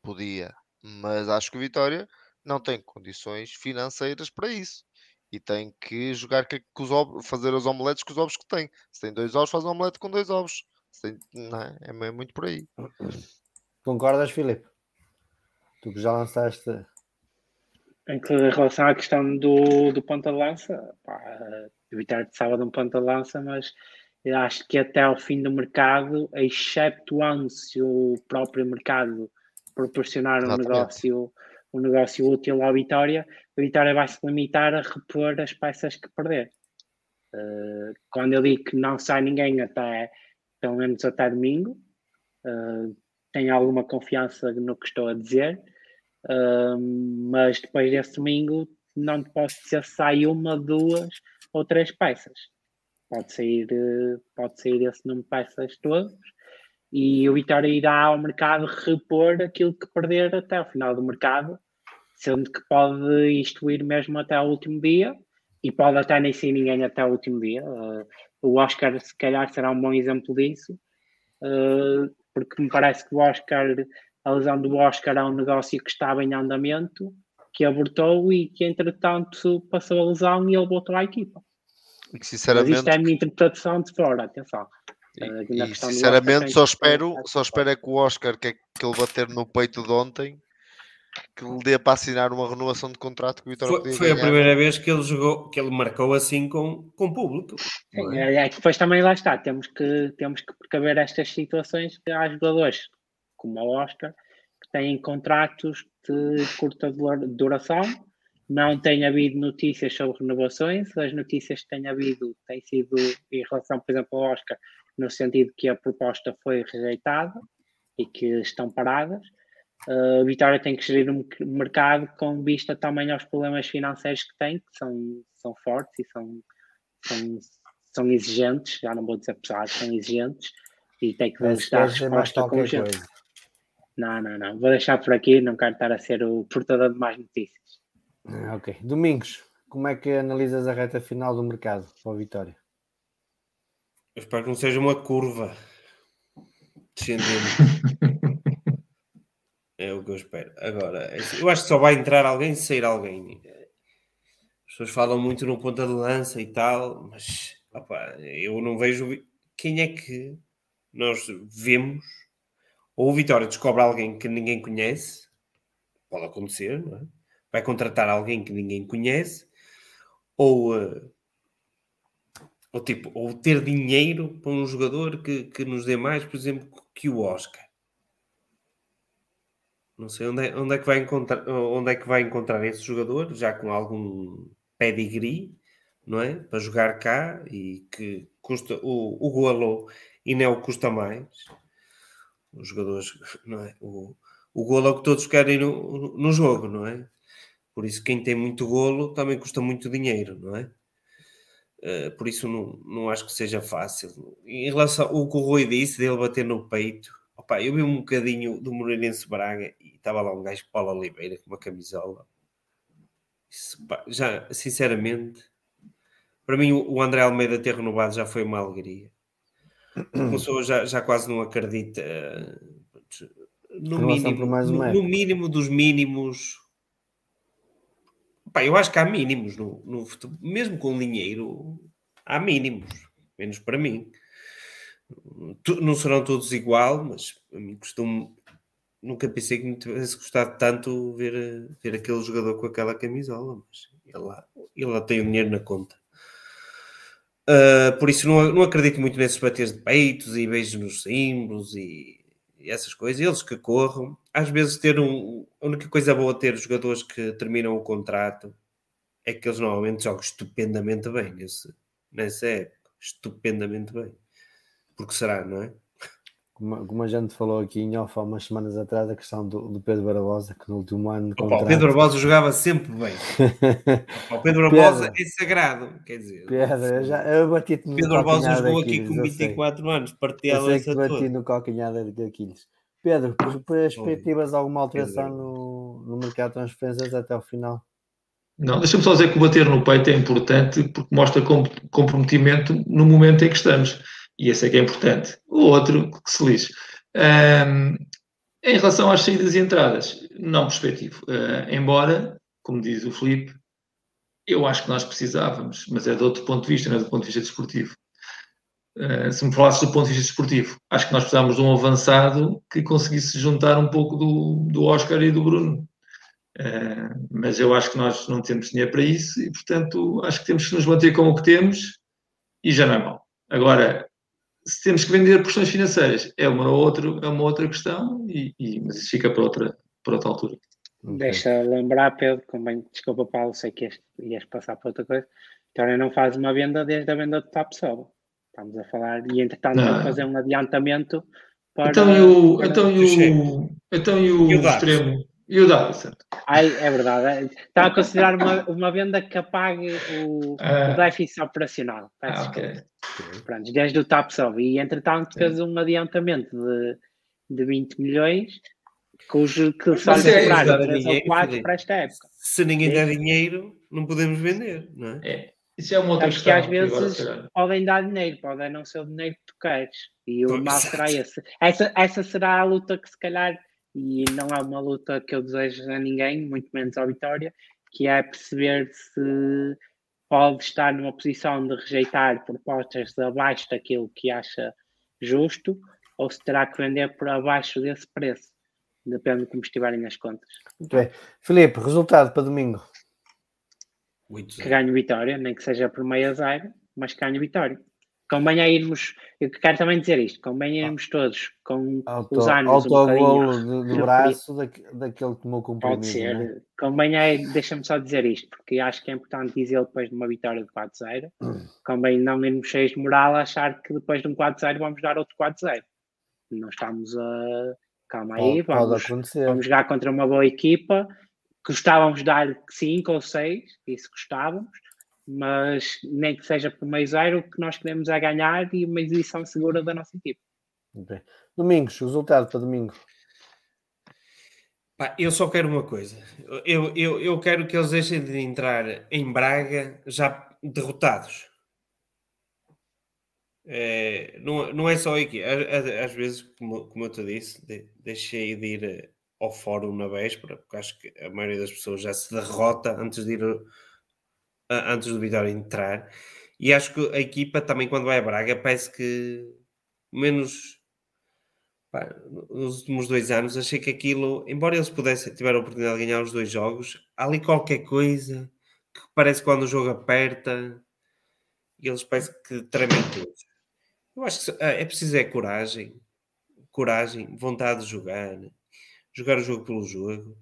Podia, mas acho que o Vitória não tem condições financeiras para isso. E tem que jogar que, que os ovos, fazer os omeletes com os ovos que tem. Se tem dois ovos, faz um omelete com dois ovos. Tem, não é? é muito por aí. Concordas, Filipe? Tu que já lançaste. Em, relação à questão do, do ponta de lança, pá, o Vitória precisava de um ponta de lança, mas eu acho que até ao fim do mercado, exceptuando se o próprio mercado proporcionar um negócio, um negócio útil à Vitória, a Vitória vai se limitar a repor as peças que perder. Uh, quando eu digo que não sai ninguém até pelo menos até domingo, uh, tenho alguma confiança no que estou a dizer, uh, mas depois desse domingo não te posso dizer se sai uma, duas ou três peças pode sair, eh, pode sair esse número de peças todos e o Vitória irá ao mercado repor aquilo que perder até o final do mercado, sendo que pode isto ir mesmo até o último dia e pode até nem ser ninguém até o último dia. Uh, o Oscar, se calhar, será um bom exemplo disso, uh, porque me parece que o Oscar, a lesão do Oscar é um negócio que estava em andamento, que abortou e que, entretanto, passou a lesão e ele voltou à equipa. E que sinceramente. Mas isto é a minha interpretação de fora, atenção. E, e sinceramente só espero, só espero é que o Oscar que, é, que ele bater no peito de ontem que lhe dê para assinar uma renovação de contrato que o Vitória Foi, foi a primeira vez que ele jogou, que ele marcou assim com, com o público. Sim, é? é que depois também lá está, temos que, temos que precaver estas situações que há jogadores como o Oscar que têm contratos de curta duração não tem havido notícias sobre renovações. As notícias que têm havido têm sido em relação, por exemplo, ao Oscar, no sentido que a proposta foi rejeitada e que estão paradas. Uh, a Vitória tem que gerir um mercado com vista também aos problemas financeiros que tem, que são, são fortes e são, são, são exigentes, já não vou dizer pesados, são exigentes e tem que dar resposta com gente. Não, não, não. Vou deixar por aqui, não quero estar a ser o portador de mais notícias. Ah, ok. Domingos, como é que analisas a reta final do mercado para a Vitória? Eu espero que não seja uma curva descendendo. é o que eu espero. Agora, é eu acho que só vai entrar alguém se sair alguém. As pessoas falam muito no ponta de lança e tal, mas opa, eu não vejo quem é que nós vemos. Ou o Vitória descobre alguém que ninguém conhece, pode acontecer, não é? Vai contratar alguém que ninguém conhece, ou, uh, ou, tipo, ou ter dinheiro para um jogador que, que nos dê mais, por exemplo, que o Oscar. Não sei onde é, onde é, que vai encontrar onde é que vai encontrar esse jogador, já com algum pedigree, não é? Para jogar cá e que custa o, o golo e não custa mais. Os jogadores, não é? O, o golo é o que todos querem no, no jogo, não é? Por isso, quem tem muito golo também custa muito dinheiro, não é? Uh, por isso, não, não acho que seja fácil. Em relação ao que o Rui disse, dele bater no peito, opa, eu vi um bocadinho do Moreirense Braga e estava lá um gajo, Paulo Oliveira, com uma camisola. Isso, pá, já, sinceramente, para mim, o André Almeida ter renovado já foi uma alegria. Uma pessoa já, já quase não acredita. No mínimo, no, no mínimo dos mínimos, Pá, eu acho que há mínimos no, no futebol, mesmo com dinheiro, há mínimos, menos para mim. Não serão todos igual, mas a mim costumo. Nunca pensei que me tivesse gostado tanto ver, ver aquele jogador com aquela camisola, mas ele lá, ele lá tem o dinheiro na conta. Uh, por isso não, não acredito muito nesses bateres de peitos e beijos nos símbolos e, e essas coisas. Eles que corram, às vezes ter um. A única coisa boa ter jogadores que terminam o contrato é que eles normalmente jogam estupendamente bem nesse, nessa época. Estupendamente bem. Porque será, não é? Como, como a gente falou aqui em off há umas semanas atrás, a questão do, do Pedro Barbosa, que no último ano. Opa, contrato... O Pedro Barbosa jogava sempre bem. o Pedro Barbosa é sagrado, quer dizer. Pedro, eu, já, eu bati-te no Pedro Barbosa jogou aqui com 24 anos, partia a lança que bati no calcanhar daqueles. Pedro, perspectivas alguma alteração no, no mercado de transferências até o final? Não, deixa-me só dizer que o bater no peito é importante porque mostra comprometimento no momento em que estamos. E esse é que é importante. O outro, que se lixe. Um, em relação às saídas e entradas, não perspectivo. Uh, embora, como diz o Felipe, eu acho que nós precisávamos, mas é de outro ponto de vista, não é do ponto de vista desportivo. Uh, se me falasses do ponto de vista desportivo, acho que nós precisávamos de um avançado que conseguisse juntar um pouco do, do Oscar e do Bruno. Uh, mas eu acho que nós não temos dinheiro para isso e, portanto, acho que temos que nos manter com o que temos e já não é mal. Agora, se temos que vender porções financeiras, é uma, outra, é uma outra questão, e, e, mas isso fica para outra, para outra altura. Deixa lembrar, Pedro, também, desculpa, Paulo, sei que ias, ias passar para outra coisa. Vitória não faz uma venda desde a venda do Top Solo. Estamos a falar, e entretanto, não. fazer um adiantamento para. Então, e o, para... então, e o, então, e o, e o extremo? E o Davison? Ai, é verdade. Está a considerar uma, uma venda que apague o, uh, o déficit operacional. Ah, okay. Pronto, desde o TAPSOB. E entretanto fez um adiantamento de, de 20 milhões, cujo que só lhe cobraram 3 ou 4 para esta época. Se ninguém der dinheiro, não podemos vender, não é? é. Isso é uma outra Acho questão. que às vezes podem dar dinheiro, podem não ser o dinheiro que tu queres. E o mal será esse. Essa, essa será a luta que se calhar e não é uma luta que eu desejo a ninguém, muito menos à Vitória, que é perceber se pode estar numa posição de rejeitar propostas abaixo daquilo que acha justo ou se terá que vender por abaixo desse preço. Depende de como estiverem as contas. Muito bem. Filipe, resultado para domingo? Muito que ganhe Vitória, nem que seja por meia zero, mas que ganhe Vitória. Convém a irmos, eu quero também dizer isto, convém a irmos todos com Auto, os anos um autogolo bocadinho- de, de braço daque- daquele que tomou comprimido. Pode ser. não é? Convém é, deixa-me só dizer isto, porque acho que é importante dizer depois de uma vitória de 4-0. Convém não irmos cheios de moral a achar que depois de um 4-0 vamos dar outro 4-0. Não estamos a. Calma aí, Pode, pode vamos, acontecer. vamos jogar contra uma boa equipa. Gostávamos de dar 5 ou 6, isso gostávamos, mas nem que seja por meio zero, o que nós queremos é ganhar e uma exibição segura da nossa equipa. Ok. Domingos, resultado para domingo. Pá, eu só quero uma coisa. Eu, eu, eu quero que eles deixem de entrar em Braga já derrotados. É, não, não é só aqui. Às, vezes, como, como eu te disse, de- deixei de ir eh, ao fórum na véspera, porque acho que a maioria das pessoas já se derrota antes de ir antes do Vitória entrar. E acho que a equipa também, quando vai a Braga, parece que menos Pá, nos últimos dois anos achei que aquilo, embora eles pudessem tiver a oportunidade de ganhar os dois jogos, há ali qualquer coisa que parece quando o jogo aperta, eles parece que tremem todos. Eu acho que se- é preciso é coragem, coragem, vontade de jogar, jogar o jogo pelo jogo,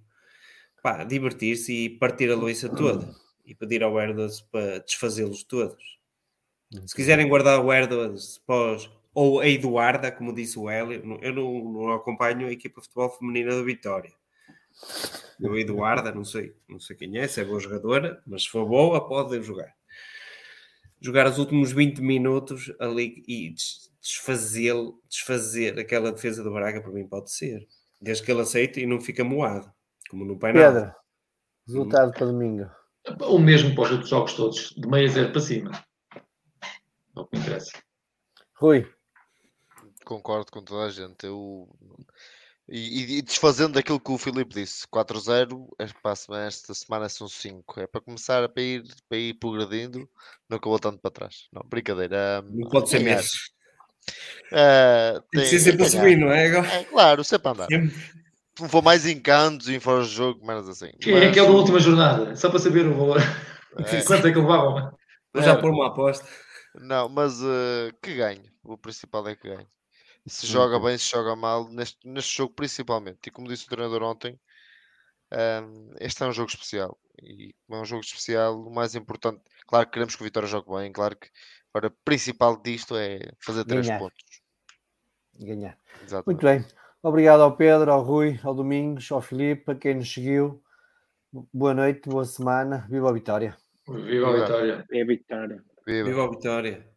divertir-se e partir a louça toda e pedir ao Erdos para desfazê-los todos. Se quiserem guardar o Erdos pós ou a Eduarda, como disse o Hélio, eu não, não acompanho a equipa de futebol feminina do Vitória. Eu, a Eduarda, não sei, não sei quem é, se é boa jogadora, mas se for boa, pode jogar. Jogar os últimos 20 minutos ali e des- desfazer, aquela defesa do Braga, para mim pode ser. Desde que ele aceite e não fica moado, como no painel. Pedro, resultado para domingo. O mesmo para os outros jogos todos, de meio a zero para cima. É o que me interessa. Rui, Concordo com toda a gente. Eu... E, e desfazendo daquilo que o Filipe disse, 4-0, é para a semana- esta semana são 5. É para começar para ir, para ir progredindo, nunca voltando para trás. Não, brincadeira. Não pode ser mesmo. Ah, Tem que ser sempre a ganhar. subir, não é? Agora, É claro, sempre a andar. sempre. Vou mais em cantos e em fora de jogo, menos assim. Quem é Mas, que é da última jornada? Só para saber o valor. É. Quanto é que levavam? Vou já É. pôr uma aposta. Não, mas eh, que ganhe. O principal é que ganhe. Se joga bem, se joga mal, neste, neste jogo principalmente. E como disse o treinador ontem, ahm, este é um jogo especial. E como é um jogo especial, o mais importante, claro que queremos que o Vitória jogue bem, claro que agora o principal disto é fazer três Ganhar. pontos. ganhar. Exatamente. Muito bem. Obrigado ao Pedro, ao Rui, ao Domingos, ao Filipe, a quem nos seguiu. Boa noite, boa semana. Viva a Vitória. Viva a vitória. É a vitória. Viva. Viva a Vitória.